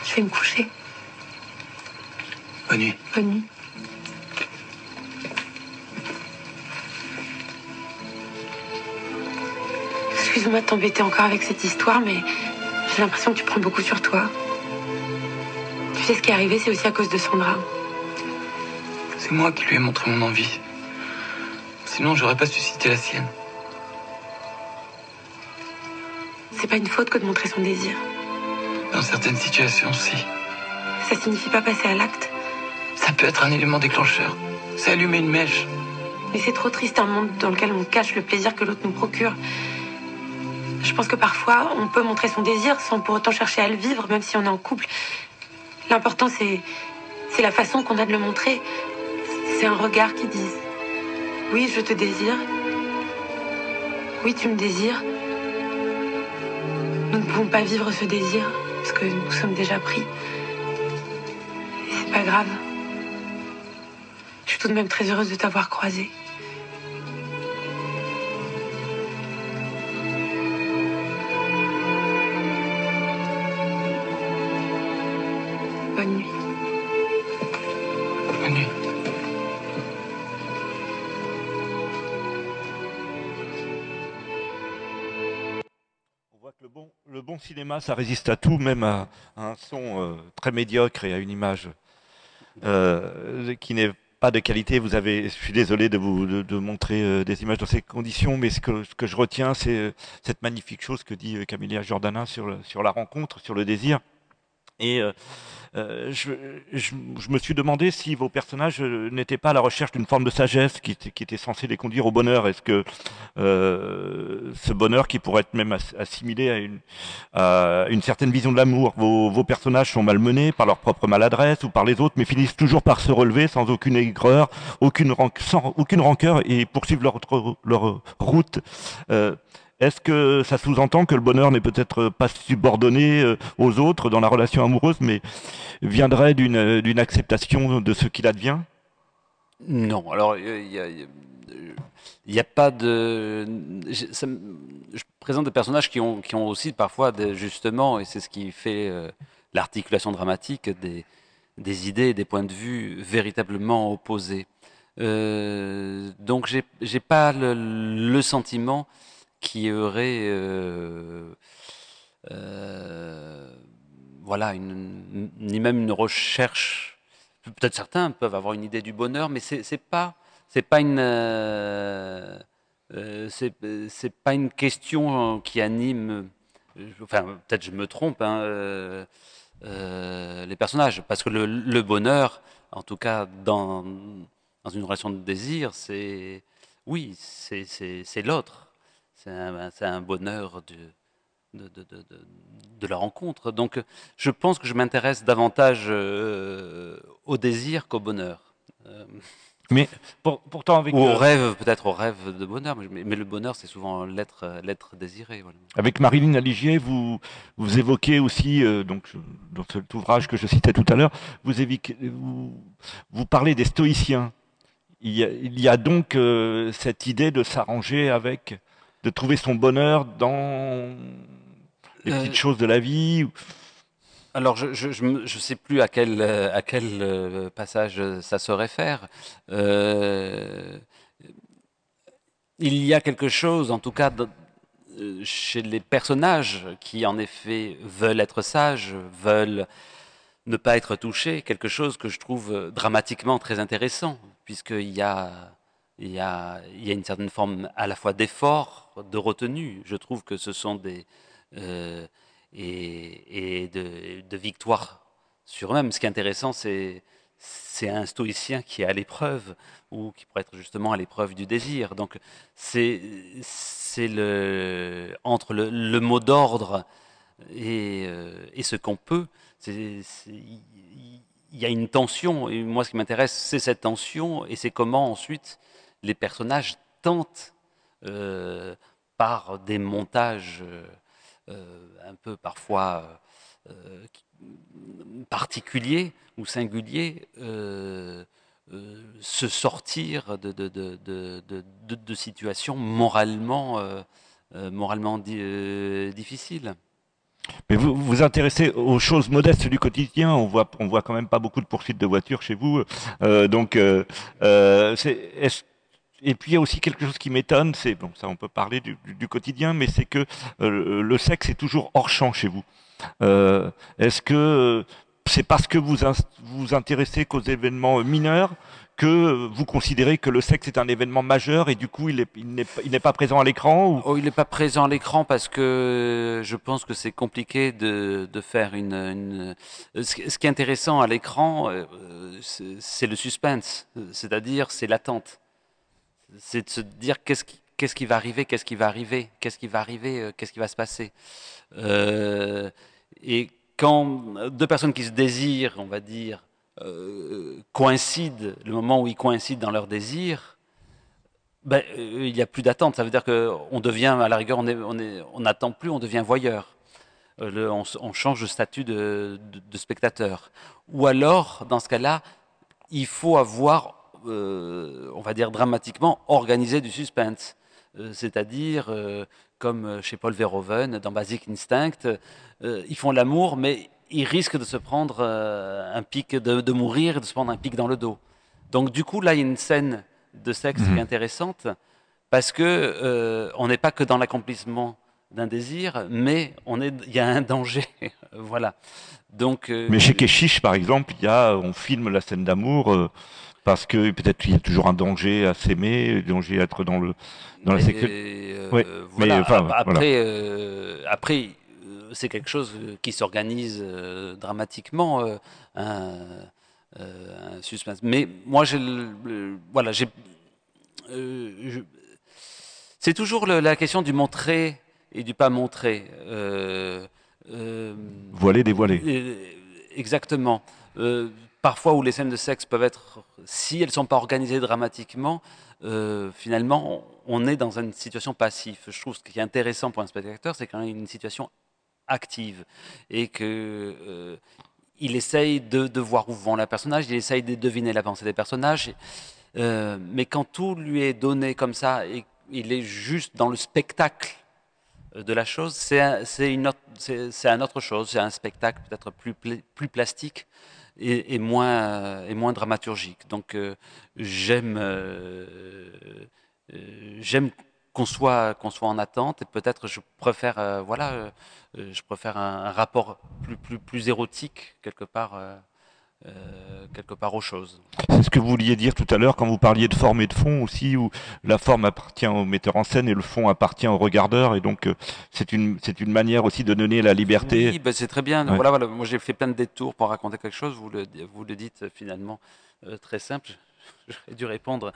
Je vais me coucher. Bonne nuit. Bonne nuit. Excuse-moi de t'embêter encore avec cette histoire, mais j'ai l'impression que tu prends beaucoup sur toi. Tu sais ce qui est arrivé, c'est aussi à cause de Sandra. C'est moi qui lui ai montré mon envie. Sinon, j'aurais pas suscité la sienne. C'est pas une faute que de montrer son désir. Dans certaines situations, si. Ça signifie pas passer à l'acte. Ça peut être un élément déclencheur. C'est allumer une mèche. Mais c'est trop triste un monde dans lequel on cache le plaisir que l'autre nous procure. Je pense que parfois, on peut montrer son désir sans pour autant chercher à le vivre, même si on est en couple. L'important, c'est, la façon qu'on a de le montrer. C'est un regard qui dise Oui, je te désire. Oui, tu me désires. Nous ne pouvons pas vivre ce désir parce que nous sommes déjà pris. Et c'est pas grave. Je suis tout de même très heureuse de t'avoir croisé. Cinéma, ça résiste à tout, même à, un son euh, très médiocre et à une image euh, qui n'est pas de qualité. Je suis désolé de vous montrer euh, des images dans ces conditions, mais ce que, je retiens, c'est cette magnifique chose que dit Camélia Jordana le- sur la rencontre, sur le désir. Et euh, euh, je, je, je me suis demandé si vos personnages euh, n'étaient pas à la recherche d'une forme de sagesse qui, était- qui était censée les conduire au bonheur. Est-ce que euh, ce bonheur qui pourrait être même ass- assimilé à une, à une certaine vision de l'amour, vos, vos personnages sont malmenés par leur propre maladresse ou par les autres, mais finissent toujours par se relever sans aucune aigreur, aucune, sans aucune rancœur et poursuivent leur, leur route. Euh, est-ce que ça sous-entend que le bonheur n'est peut-être pas subordonné euh, aux autres dans la relation amoureuse, mais viendrait d'une euh, acceptation de ce qu'il advient? Non, alors il y a- a pas de. je présente des personnages qui ont, qui ont aussi parfois, des, justement, et c'est ce qui fait euh, l'articulation dramatique, des, des idées et des points de vue véritablement opposés. Donc j'ai j'ai pas le sentiment qu'il y aurait. euh, euh, voilà, ni même une recherche. Peut-être certains peuvent avoir une idée du bonheur, mais c'est pas, euh, pas une question qui anime. Enfin, peut-être je me trompe. hein, les personnages, parce que le, le bonheur, en tout cas dans dans une relation de désir, c'est oui, c'est l'autre. C'est un, bonheur de, de, la rencontre. Donc, je pense que je m'intéresse davantage au désir qu'au bonheur. Mais pourtant avec ou au rêve, peut-être au rêve de bonheur, mais, le bonheur c'est souvent l'être, l'être désiré. Avec Marilyn Aligier, vous vous évoquez aussi euh, donc dans cet ouvrage que je citais tout à l'heure, vous, vous, vous parlez des stoïciens. Il y a, il y a donc euh, cette idée de s'arranger avec, de trouver son bonheur dans les euh, petites choses de la vie. Alors, je ne sais plus à quel, à quel euh, passage ça se réfère. Euh, il y a quelque chose, en tout cas, euh, chez les personnages qui, en effet, veulent être sages, veulent ne pas être touchés, quelque chose que je trouve dramatiquement très intéressant, puisqu'il y a, il y, a, il y a une certaine forme à la fois d'effort, de retenue. Je trouve que ce sont des et, de, victoire sur eux-mêmes. Ce qui est intéressant, c'est c'est un stoïcien qui est à l'épreuve ou qui pourrait être justement à l'épreuve du désir. Donc c'est le entre le, mot d'ordre et, euh, et, ce qu'on peut. Il y a une tension et moi ce qui m'intéresse c'est cette tension et c'est comment ensuite les personnages tentent euh, par des montages euh, euh, un peu parfois euh, particulier ou singulier euh, se sortir de, situations moralement, moralement difficiles. Mais vous vous intéressez aux choses modestes du quotidien. On voit, on voit quand même pas beaucoup de poursuites de voitures chez vous. Donc, euh, c'est, est et puis il y a aussi quelque chose qui m'étonne, c'est bon, ça on peut parler du, quotidien, mais c'est que euh, le sexe est toujours hors champ chez vous. Euh, Est-ce que c'est parce que vous vous intéressez qu'aux événements mineurs que vous considérez que le sexe est un événement majeur et du coup il n'est pas présent à l'écran oh, Il n'est pas présent à l'écran parce que je pense que c'est compliqué de, faire une... Ce, qui est intéressant à l'écran, euh, c'est le suspense, c'est-à-dire c'est l'attente c'est de se dire qu'est-ce qui, va arriver, qu'est-ce qui va arriver, qu'est-ce qui va arriver, euh, qu'est-ce qui va se passer. Euh, et quand deux personnes qui se désirent, on va dire, euh, coïncident, le moment où ils coïncident dans leur désir, ben, il n'y a plus d'attente. Ça veut dire qu'on devient, à la rigueur, on n'attend plus, on devient voyeur. On, change de statut de, spectateur. Ou alors, dans ce cas-là, il faut avoir euh, on va dire dramatiquement, organiser du suspense. Euh, c'est-à-dire, euh, comme chez Paul Verhoeven, dans Basic Instinct, ils font l'amour, mais ils risquent de se prendre un pic, de, mourir, de se prendre un pic dans le dos. Donc du coup, là, il y a une scène de sexe qui est mhm. intéressante, parce que on n'est pas que dans l'accomplissement d'un désir, mais on est, il y a un danger, voilà. Donc. mais chez Keshish, par exemple, il y a, on filme la scène d'amour parce que peut-être qu'il y a toujours un danger à s'aimer, un danger à être dans le dans la sécurité. Euh, mais enfin, après, euh, après, euh, c'est quelque chose qui s'organise dramatiquement, un, un, suspense. Mais moi, j'ai, voilà, j'ai, c'est toujours la question du montrer et du pas montrer. Voiler, dévoiler. Exactement parfois où les scènes de sexe peuvent être, si elles ne sont pas organisées dramatiquement, euh, finalement, on est dans une situation passive. Je trouve ce qui est intéressant pour un spectateur, c'est quand même une situation active et que euh, il essaye de, voir où vont les personnages, il essaye de deviner la pensée des personnages, euh, mais quand tout lui est donné comme ça et il est juste dans le spectacle de la chose, c'est un, un autre chose, c'est un spectacle peut-être plus, plus plastique et, moins, et moins dramaturgique. Donc euh, j'aime euh, euh, j'aime qu'on soit qu'on soit en attente et peut-être je préfère voilà je préfère un, rapport plus plus plus érotique quelque part euh, quelque part aux choses. C'est ce que vous vouliez dire tout à l'heure quand vous parliez de forme et de fond aussi, où la forme appartient au metteur en scène et le fond appartient au regardeur, et donc euh, c'est une c'est une manière aussi de donner la liberté. Oui, ben c'est très bien. Voilà, voilà, moi j'ai fait plein de détours pour raconter quelque chose. Vous le vous le dites finalement euh, très simple. j'aurais dû répondre,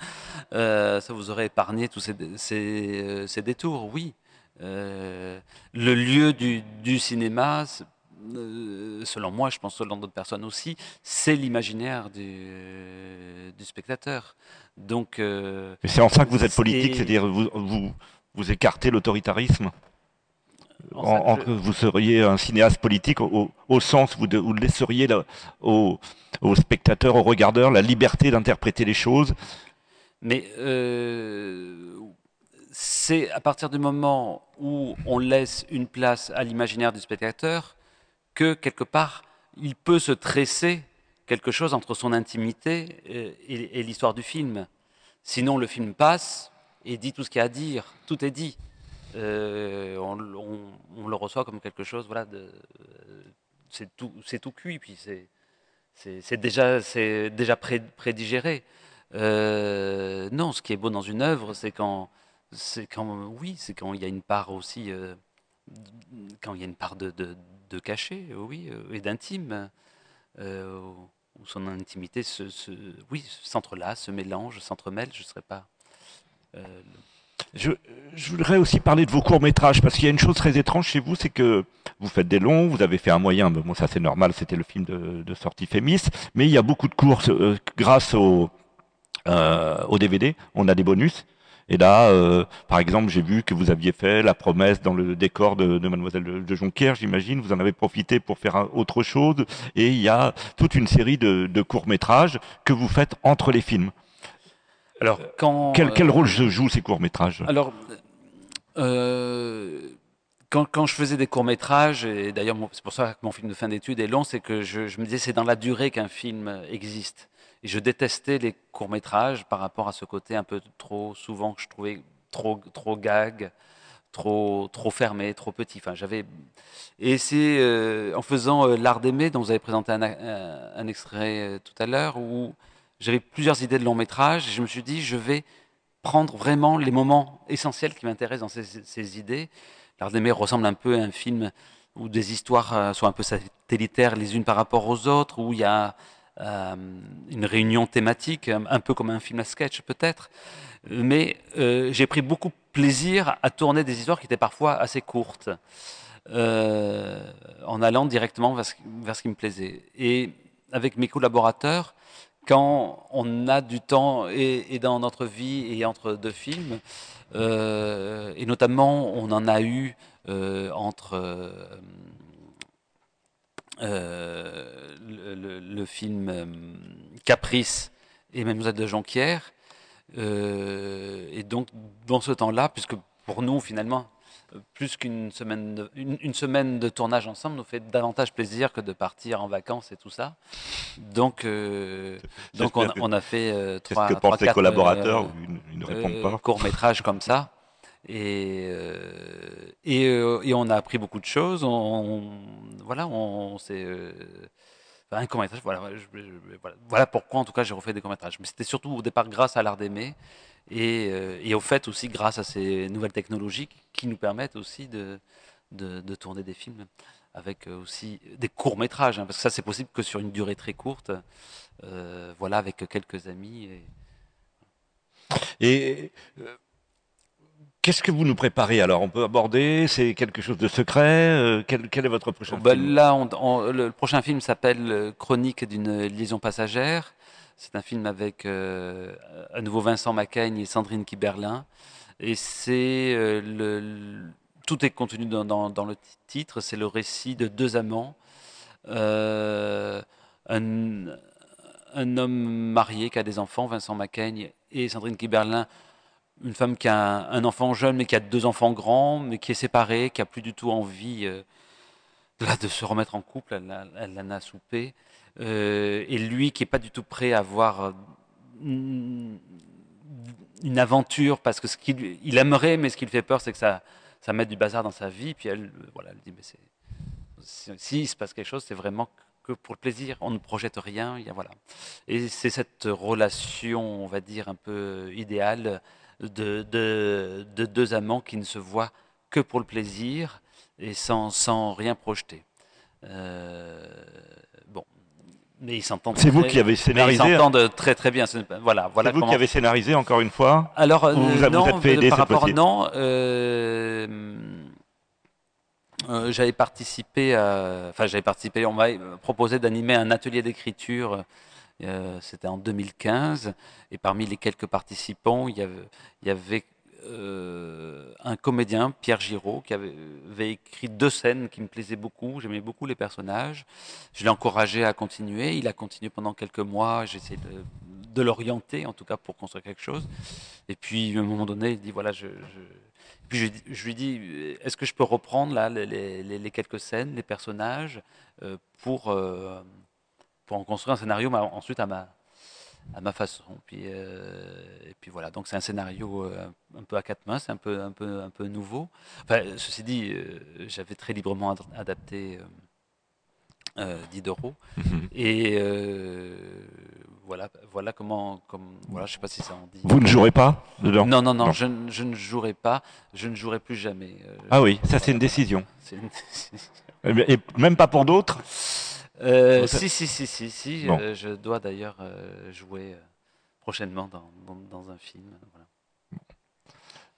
ça vous aurait épargné tous ces, ces, détours, oui. le lieu du, du cinéma, selon moi, je pense selon d'autres personnes aussi, c'est l'imaginaire du, du, spectateur. Donc, c'est en ça que vous êtes politique, c'est-à-dire vous, vous, vous écartez l'autoritarisme en, vous seriez un cinéaste politique au, sens où vous, laisseriez aux, spectateurs, aux regardeurs, la liberté d'interpréter les choses. Mais euh, c'est à partir du moment où on laisse une place à l'imaginaire du spectateur que quelque part il peut se tresser quelque chose entre son intimité euh, et l'histoire du film. Sinon, le film passe et dit tout ce qu'il y a à dire. Tout est dit. Euh, on, le reçoit comme quelque chose, voilà, de, c'est tout, tout cuit, puis c'est, déjà, déjà prédigéré. Euh, non, ce qui est beau dans une œuvre, c'est quand, quand, oui, c'est quand il y a une part aussi, euh, quand il y a une part de, cachet, oui, et d'intime, où son intimité se, se oui, se mélange, s'entremêle. Je ne serais pas je, voudrais aussi parler de vos courts-métrages, parce qu'il y a une chose très étrange chez vous, c'est que vous faites des longs, vous avez fait un moyen, bon ça c'est normal, c'était le film de, sortie Fémis, mais il y a beaucoup de courses euh, grâce au, euh, au DVD, on a des bonus. Et là, euh, par exemple, j'ai vu que vous aviez fait la promesse dans le décor de, Mademoiselle de, Jonquière, j'imagine. Vous en avez profité pour faire autre chose. Et il y a toute une série de, de courts-métrages que vous faites entre les films. Alors, quand, quel, quel rôle jouent ces courts-métrages? Alors, euh, quand, quand, je faisais des courts-métrages, et d'ailleurs c'est pour ça que mon film de fin d'études est long, c'est que je, je, me disais c'est dans la durée qu'un film existe. Je détestais les courts-métrages par rapport à ce côté un peu trop souvent que je trouvais trop, trop gag, trop, trop fermé, trop petit. J'avais... Et c'est euh, en faisant euh, L'Art d'aimer, dont vous avez présenté un, extrait tout à l'heure, où j'avais plusieurs idées de long métrage et je me suis dit, je vais prendre vraiment les moments essentiels qui m'intéressent dans ces, idées. L'art d'aimer ressemble un peu à un film où des histoires euh, sont un peu satellitaires les unes par rapport aux autres, où il y a euh, une réunion thématique, un peu comme un film à sketch peut-être. Mais euh, j'ai pris beaucoup plaisir à tourner des histoires qui étaient parfois assez courtes, en allant directement vers ce, qui me plaisait. Et avec mes collaborateurs, quand on a du temps et, dans notre vie et entre deux films, euh, et notamment on en a eu euh, entre euh, le, film Caprice et Mademoiselle de Jonquière. et donc dans ce temps-là, puisque pour nous finalement plus qu'une semaine, de, une, semaine de tournage ensemble nous fait davantage plaisir que de partir en vacances et tout ça. Donc, euh, donc on, a fait euh, trois, que trois quatre, collaborateurs euh, répondent pas. courts métrages comme ça. Et, et, et, on a appris beaucoup de choses. On, voilà, on, s'est un court métrage. Voilà, voilà, pourquoi en tout cas j'ai refait des courts métrages. Mais c'était surtout au départ grâce à l'art d'aimer euh, et, au fait aussi grâce à ces nouvelles technologies qui nous permettent aussi de, de, tourner des films avec euh, aussi des courts métrages, hein, parce que ça c'est possible que sur une durée très courte, euh, voilà, avec quelques amis. Et, qu'est-ce que vous nous préparez alors? On peut aborder, c'est quelque chose de secret? Quel, est votre prochain ben film? Là, le prochain film s'appelle Chronique d'une liaison passagère. C'est un film avec euh, à nouveau Vincent Macaigne et Sandrine Kiberlin. Et c'est euh, le, tout est contenu dans, dans, le titre. C'est le récit de deux amants. Euh, un, un, homme marié qui a des enfants, Vincent Macaigne, et Sandrine Kiberlin, une femme qui a un, enfant jeune mais qui a deux enfants grands, mais qui est séparée, qui a plus du tout envie de se remettre en couple. Elle, elle en a soupé. Euh, et lui qui est pas du tout prêt à avoir euh, une aventure parce que ce qu'il il aimerait, mais ce qui lui fait peur, c'est que ça, ça mette du bazar dans sa vie. Puis elle, voilà, elle dit mais c'est s'il se passe quelque chose, c'est vraiment que pour le plaisir. On ne projette rien. Il y a, voilà. Et c'est cette relation, on va dire un peu idéale de, de, de, deux amants qui ne se voient que pour le plaisir et sans, sans rien projeter. Euh, Mais ils s'entendent. C'est vous qui avez scénarisé. Ils s'entendent très très bien. Voilà, voilà. C'est vous qui avez scénarisé encore une fois. Alors vous, vous non, êtes fait aider par cette rapport non. euh, euh, j'avais participé, à, enfin j'avais participé. On m'a proposé d'animer un atelier d'écriture. Euh, C'était en 2015, et parmi les quelques participants, il y avait, euh, un comédien, Pierre Giraud, qui avait, écrit deux scènes qui me plaisaient beaucoup. J'aimais beaucoup les personnages. Je l'ai encouragé à continuer. Il a continué pendant quelques mois. J'ai essayé de, de l'orienter, en tout cas, pour construire quelque chose. Et puis, à un moment donné, il dit voilà, je. je... Puis je, lui dis est-ce que je peux reprendre les, quelques scènes, les personnages, euh, pour, pour en construire un scénario, mais ensuite à ma, à ma façon. Puis, euh, et puis voilà, donc c'est un scénario euh, un peu à quatre mains, c'est un peu, un, peu, un peu nouveau. Enfin, ceci dit, euh, j'avais très librement ad adapté Diderot. Mm -hmm. Et voilà, voilà comment, comme, voilà, je sais pas si ça en dit. Vous ne jouerez pas dedans? Non, non, non, non. Je, je, ne jouerai pas, je ne jouerai plus jamais. ah oui, ça c'est une décision. Une... et même pas pour d'autres? Euh, si, si, si, si, si. Bon. Euh, je dois d'ailleurs euh, jouer prochainement dans, dans, dans, un film. Voilà.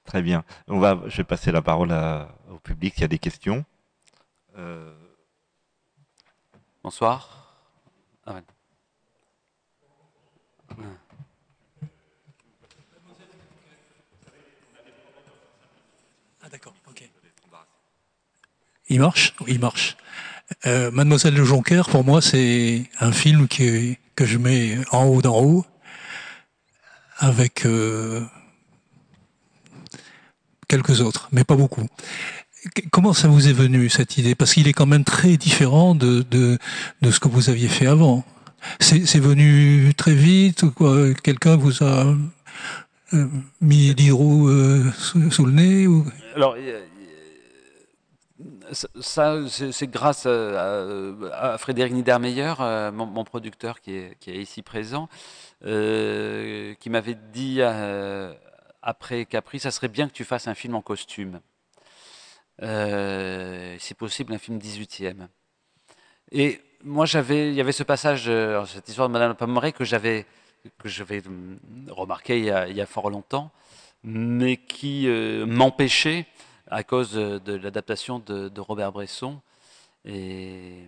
Très bien. On va, je vais passer la parole à, au public s'il y a des questions. Bonsoir. Ah, ouais. Ah d'accord, ok. Il marche Oui, il marche. Euh, Mademoiselle de Jonker, pour moi, c'est un film qui, que je mets en haut d'en haut, avec euh, quelques autres, mais pas beaucoup. Comment ça vous est venu cette idée? Parce qu'il est quand même très différent de, de, de ce que vous aviez fait avant. C'est venu très vite ou quoi? Quelqu'un vous a euh, mis l'hydro euh, sous, sous, le nez ou... ça, c'est grâce à, Frédéric Niedermeyer, mon, mon, producteur qui est, ici présent, euh, qui m'avait dit euh, après Capri, ça serait bien que tu fasses un film en costume. Euh, si possible, un film 18e. Et moi, j'avais, il y avait ce passage, cette histoire de Madame Pomeray que j'avais, que j'avais remarqué y, a, il y, a, fort longtemps, mais qui m'empêchait à cause de l'adaptation de, Robert Bresson. Et,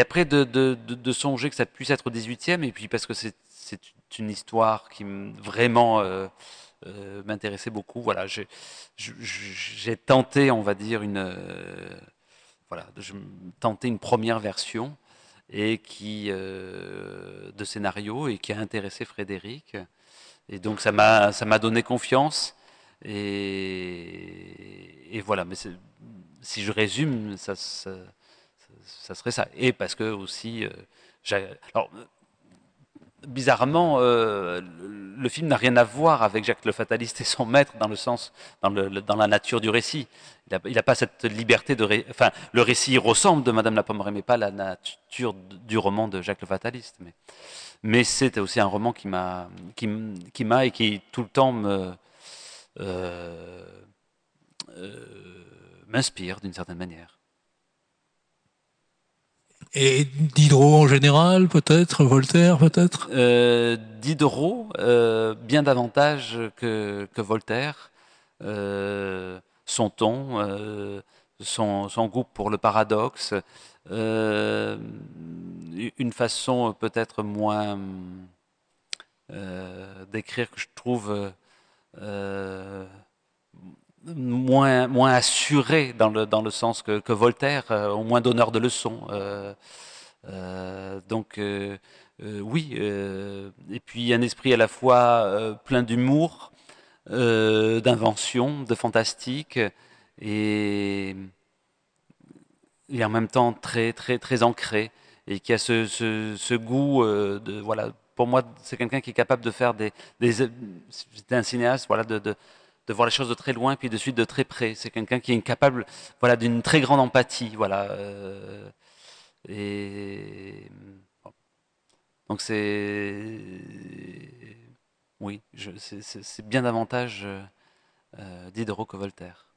après, de, songer que ça puisse être au 18e, et puis parce que c'est une histoire qui vraiment euh, euh, m'intéressait beaucoup, voilà, j'ai tenté, on va dire, une, euh, voilà, je tenté une première version et qui, de scénario et qui a intéressé Frédéric. Et donc ça m'a donné confiance. Et, voilà, mais si je résume, ça, serait ça. Et parce que aussi, euh, bizarrement, euh, le film n'a rien à voir avec Jacques le Fataliste et son maître dans le sens, dans, la nature du récit. Il n'a pas cette liberté de, ré, enfin, le récit ressemble de Madame la Pommeraye, mais pas la nature du roman de Jacques le Fataliste. Mais, mais c'est aussi un roman qui m'a, qui m'a et qui tout le temps me euh, euh, m'inspire d'une certaine manière. Et Diderot en général, peut-être Voltaire, peut-être? Euh, Diderot, bien davantage que, que Voltaire. Son ton, son, son, goût pour le paradoxe, une façon peut-être moins d'écrire que je trouve euh, moins, moins assuré dans le, dans le sens que, que Voltaire, euh, au moins donneur de leçons. Euh, donc oui, et puis un esprit à la fois plein d'humour, d'invention, de fantastique, et, et en même temps très, très, très ancré, et qui a ce, ce, ce goût de... Voilà, pour moi, c'est quelqu'un qui est capable de faire des. des un cinéaste, voilà, de, de, de, voir les choses de très loin, puis de suite de très près. C'est quelqu'un qui est capable, voilà, d'une très grande empathie, voilà. Euh, et donc c'est, oui, c'est bien davantage euh, Diderot que Voltaire.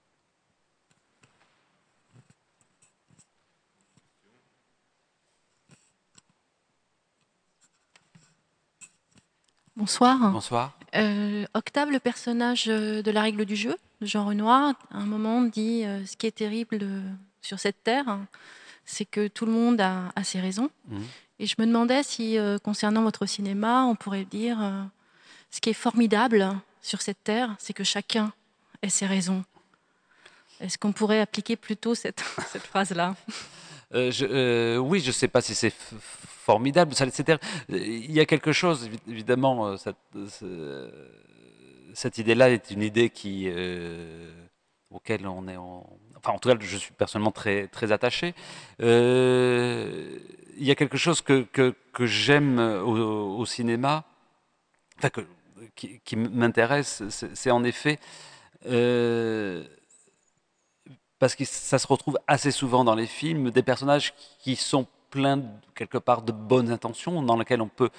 Bonsoir. Bonsoir. Octave, le personnage de la règle du jeu, de Jean Renoir, à un moment dit ce qui est terrible sur cette terre, c'est que tout le monde a, ses raisons. Mhm. Et je me demandais si, concernant votre cinéma, on pourrait dire ce qui est formidable sur cette terre, c'est que chacun ait ses raisons. Est-ce qu'on pourrait appliquer plutôt cette, phrase-là? Euh, euh, Oui, je ne sais pas si c'est formidable. Il y a quelque chose, évidemment, euh, cette, idée-là est une idée qui, auquel on est... enfin, en tout cas, je suis personnellement très, très attaché. il y a quelque chose que, que, j'aime au, cinéma, enfin, que, qui m'intéresse, c'est en effet parce que ça se retrouve assez souvent dans les films, des personnages qui sont pleins quelque part de bonnes intentions, dans lesquels on peut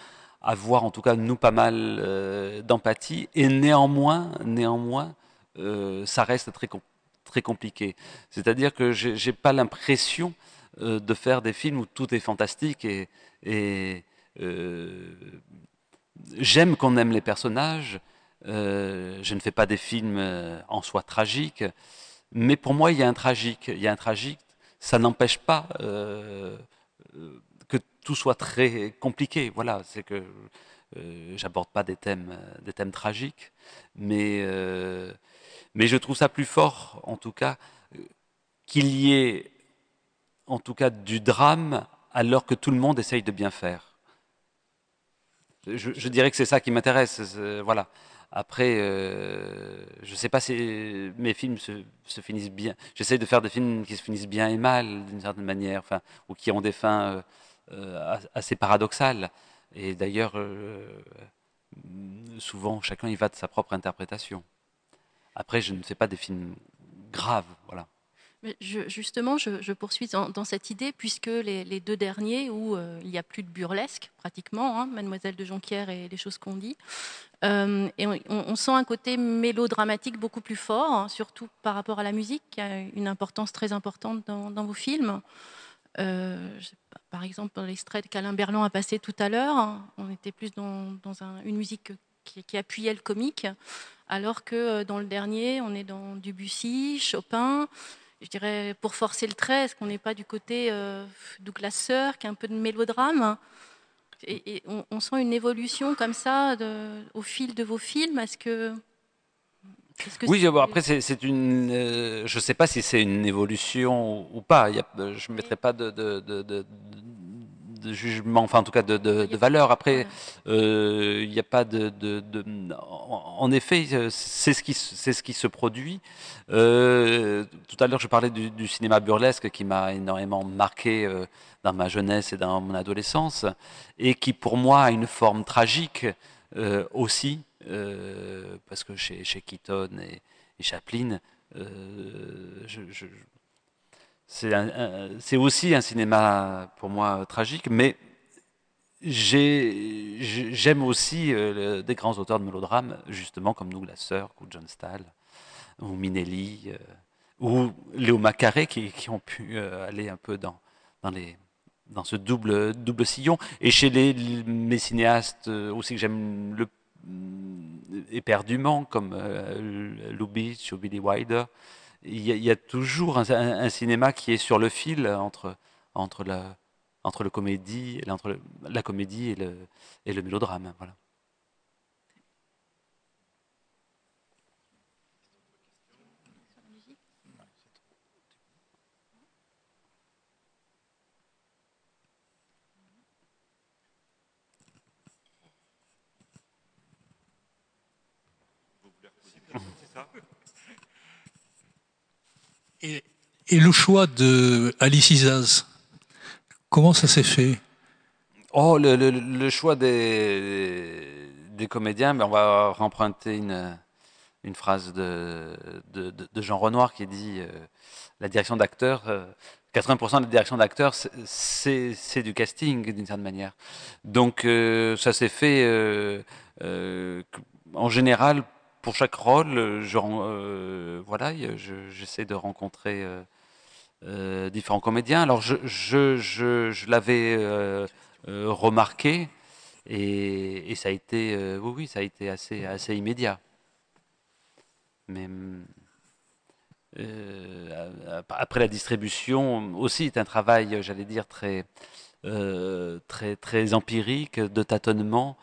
avoir en tout cas nous pas mal euh, d'empathie, et néanmoins, néanmoins, euh, ça reste très, très compliqué. C'est-à-dire que j'ai pas l'impression euh, de faire des films où tout est fantastique et, j'aime qu'on aime les personnages. je ne fais pas des films en soi tragiques. Mais pour moi, il y a un tragique. Il y a un tragique. Ça n'empêche pas que tout soit très compliqué. Voilà, c'est que euh, j'aborde pas des thèmes, des thèmes tragiques, mais mais je trouve ça plus fort, en tout cas, qu'il y ait, en tout cas, du drame alors que tout le monde essaye de bien faire. Je, je dirais que c'est ça qui m'intéresse. Voilà. Après, euh, je ne sais pas si mes films se, finissent bien. J'essaie de faire des films qui se finissent bien et mal, d'une certaine manière, enfin, ou qui ont des fins euh, euh, assez paradoxales. Et d'ailleurs, souvent, chacun y va de sa propre interprétation. Après, je ne fais pas des films graves, voilà justement, je, poursuis dans, cette idée, puisque les, deux derniers, où euh, il n'y a plus de burlesque, pratiquement, hein, Mademoiselle de Jonquière et les choses qu'on dit, euh, et on, sent un côté mélodramatique beaucoup plus fort, hein, surtout par rapport à la musique, qui a une importance très importante dans, vos films. Euh, par exemple, dans l'extrait qu'Alain Berlon a passé tout à l'heure, hein, on était plus dans, une musique qui, qui, appuyait le comique, alors que dans le dernier, on est dans Debussy, Chopin, je dirais, pour forcer le trait, est-ce qu'on n'est pas du côté euh, Douglas Sir, qui a un peu de mélodrame et, on, sent une évolution comme ça au fil de vos films. Est-ce que, oui, après c'est une, euh, je ne sais pas si c'est une évolution ou pas. je ne mettrai pas de, de jugement, enfin en tout cas de, de, valeur. Après, euh, il n'y a pas de, En effet, euh, c'est ce qui c'est ce qui se produit. Euh, tout à l'heure, je parlais du, cinéma burlesque qui m'a énormément marqué dans ma jeunesse et dans mon adolescence, et qui pour moi a une forme tragique aussi, parce que chez, chez Keaton et, Chaplin, je c'est aussi un cinéma pour moi tragique, mais j'aime aussi euh, des grands auteurs de mélodrames, justement comme Douglas Sirk ou John Stahl ou Minelli euh, ou Léo Macaré qui, ont pu euh, aller un peu dans, ce double, double sillon. Et chez les, mes cinéastes aussi que j'aime le éperdument, comme Lubitsch ou Billy Wilder, il y, a, toujours un, cinéma qui est sur le fil entre, la, comédie, et le, et le mélodrame. Et, le choix de Alice Isaz, comment ça s'est fait? Oh, le, choix des, comédiens, mais on va remprunter une, phrase de, Jean Renoir qui dit euh, la direction d'acteurs. 80% euh, de la direction d'acteurs, c'est du casting d'une certaine manière. Donc euh, ça s'est fait en général pour chaque rôle, euh, je, euh, voilà, j'essaie de rencontrer euh, différents comédiens. Alors, je, l'avais remarqué, et, et, ça a été, oui, oui, ça a été assez, assez immédiat. Mais après la distribution aussi est un travail, j'allais dire très, très, très empirique de tâtonnement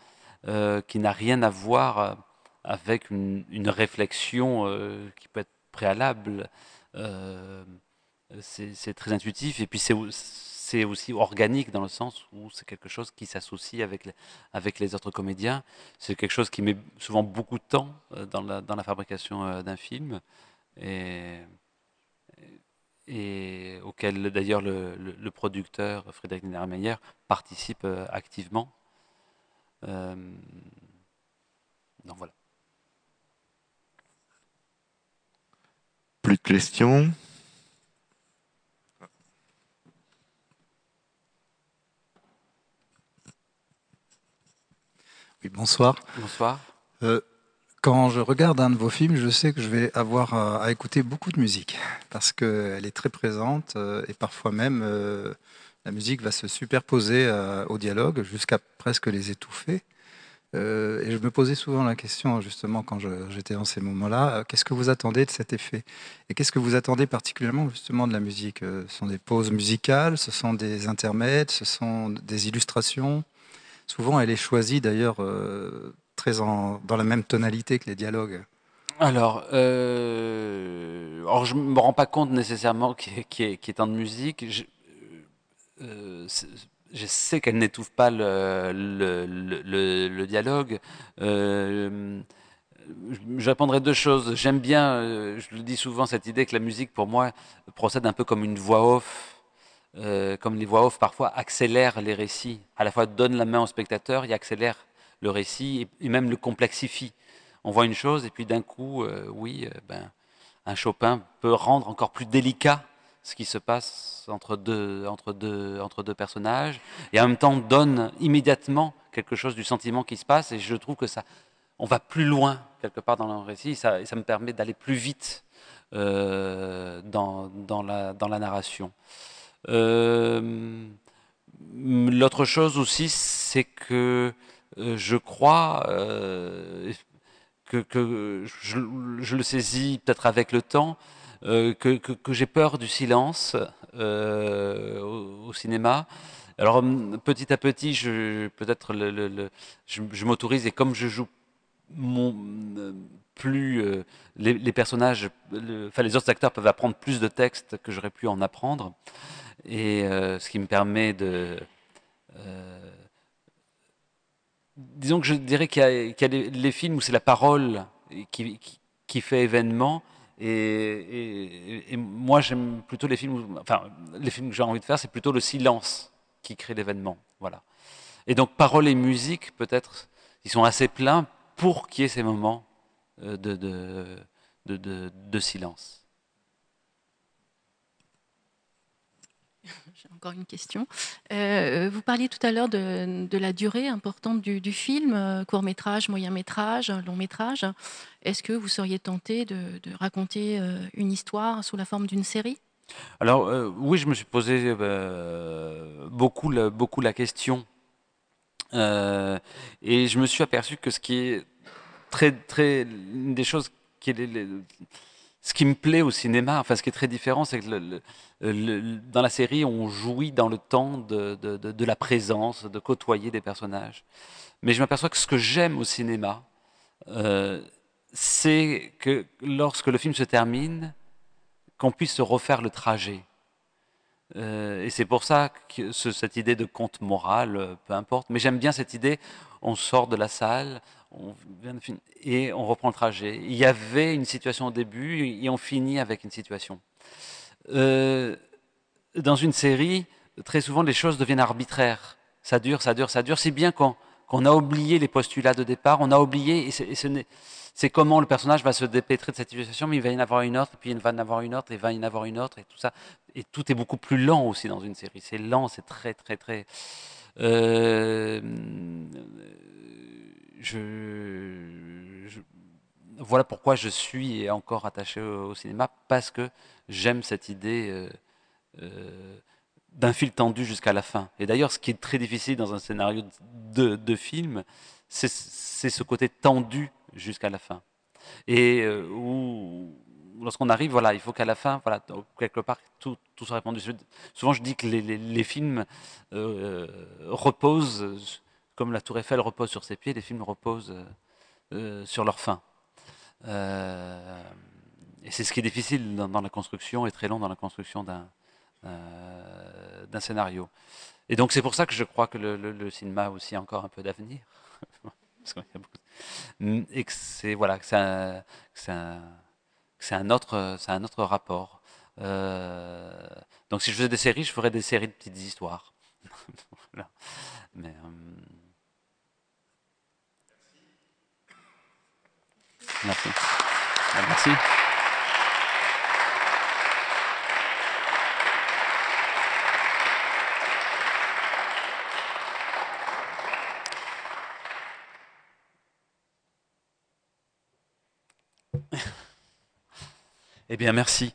qui n'a rien à voir avec une, réflexion qui peut être préalable. c'est très intuitif et puis c'est aussi organique dans le sens où c'est quelque chose qui s'associe avec les, autres comédiens. C'est quelque chose qui met souvent beaucoup de temps euh, dans la, fabrication euh, d'un film et, auquel d'ailleurs le, producteur Frédéric Niedermeyer participe euh, activement. donc voilà. De questions bonsoir. Bonsoir. Euh, quand je regarde un de vos films, je sais que je vais avoir à, écouter beaucoup de musique parce qu'elle est très présente euh, et parfois même euh, la musique va se superposer au dialogue jusqu'à presque les étouffer. Et je me posais souvent la question, justement, quand j'étais dans ces moments-là, qu'est-ce que vous attendez de cet effet? Et qu'est-ce que vous attendez particulièrement, justement, de la musique? Ce sont des pauses musicales, ce sont des intermèdes, ce sont des illustrations? Souvent, elle est choisie d'ailleurs euh, très dans la même tonalité que les dialogues. Alors, euh, je ne me rends pas compte nécessairement qu'il y, ait tant de musique. Euh, sais qu'elle n'étouffe pas le, dialogue. Euh, je répondrai deux choses. J'aime bien, je le dis souvent, cette idée que la musique, pour moi, procède un peu comme une voix off euh, comme les voix off parfois accélèrent les récits, à la fois donnent la main au spectateur et accélèrent le récit et, même le complexifient. On voit une chose et puis d'un coup, euh, oui, euh, ben, un Chopin peut rendre encore plus délicat ce qui se passe entre deux, personnages et en même temps donne immédiatement quelque chose du sentiment qui se passe et je trouve que ça, on va plus loin quelque part dans le récit et ça me permet d'aller plus vite dans, dans, la, narration. Euh, l'autre chose aussi, c'est que euh, je crois euh, que, je, le saisis peut-être avec le temps, que, j'ai peur du silence au, cinéma. Alors petit à petit, je peut-être je, m'autorise et comme je joue mon, plus les, personnages, enfin les autres acteurs peuvent apprendre plus de textes que j'aurais pu en apprendre et euh, ce qui me permet de... Euh, disons que je dirais qu'il y, a, les, films où c'est la parole qui, fait événement, et, moi j'aime plutôt les films, enfin les films que j'ai envie de faire, c'est plutôt le silence qui crée l'événement, voilà. Et donc parole et musique, peut-être, ils sont assez pleins pour qu'il y ait ces moments euh, de silence. Encore une question. Euh, vous parliez tout à l'heure de, la durée importante du, film, euh, court métrage, moyen métrage, long métrage. Est-ce que vous seriez tenté de, raconter euh, une histoire sous la forme d'une série? Alors oui, je me suis posé beaucoup, la, beaucoup la question. et je me suis aperçu que ce qui est très, très, une des choses qui est ce qui me plaît au cinéma, enfin ce qui est très différent, c'est que dans la série, on jouit dans le temps de, la présence, de côtoyer des personnages. Mais je m'aperçois que ce que j'aime au cinéma, euh, c'est que lorsque le film se termine, qu'on puisse se refaire le trajet. Euh, et c'est pour ça que cette idée de conte moral, euh, peu importe, mais j'aime bien cette idée, on sort de la salle, on et on reprend le trajet. Il y avait une situation au début et on finit avec une situation. Euh, dans une série, très souvent les choses deviennent arbitraires. Ça dure, ça dure, ça dure, si bien qu'on a oublié les postulats de départ, on a oublié, et c'est comment le personnage va se dépêtrer de cette situation, mais il va y en avoir une autre, puis il va en avoir une autre, et il va y en avoir une autre, et tout ça. Et tout est beaucoup plus lent aussi dans une série. C'est lent, c'est très, très, très. Euh, voilà pourquoi je suis encore attaché au, cinéma, parce que j'aime cette idée euh, euh, d'un fil tendu jusqu'à la fin. Et d'ailleurs, ce qui est très difficile dans un scénario de, film, c'est ce côté tendu jusqu'à la fin. Et euh, où, lorsqu'on arrive, voilà, il faut qu'à la fin, voilà, quelque part, tout, tout soit répondu. Souvent, je dis que les, films euh, reposent, comme la Tour Eiffel repose sur ses pieds, les films reposent euh, sur leur fin. et c'est ce qui est difficile dans, la construction et très long dans la construction d'un d'un scénario. Et donc c'est pour ça que je crois que le, le cinéma a aussi encore un peu d'avenir. et que c'est voilà, que c'est un, c'est un, autre, c'est un autre rapport. Euh, donc si je faisais des séries, je ferais des séries de petites histoires. Euh, Merci. Merci. Eh bien, merci.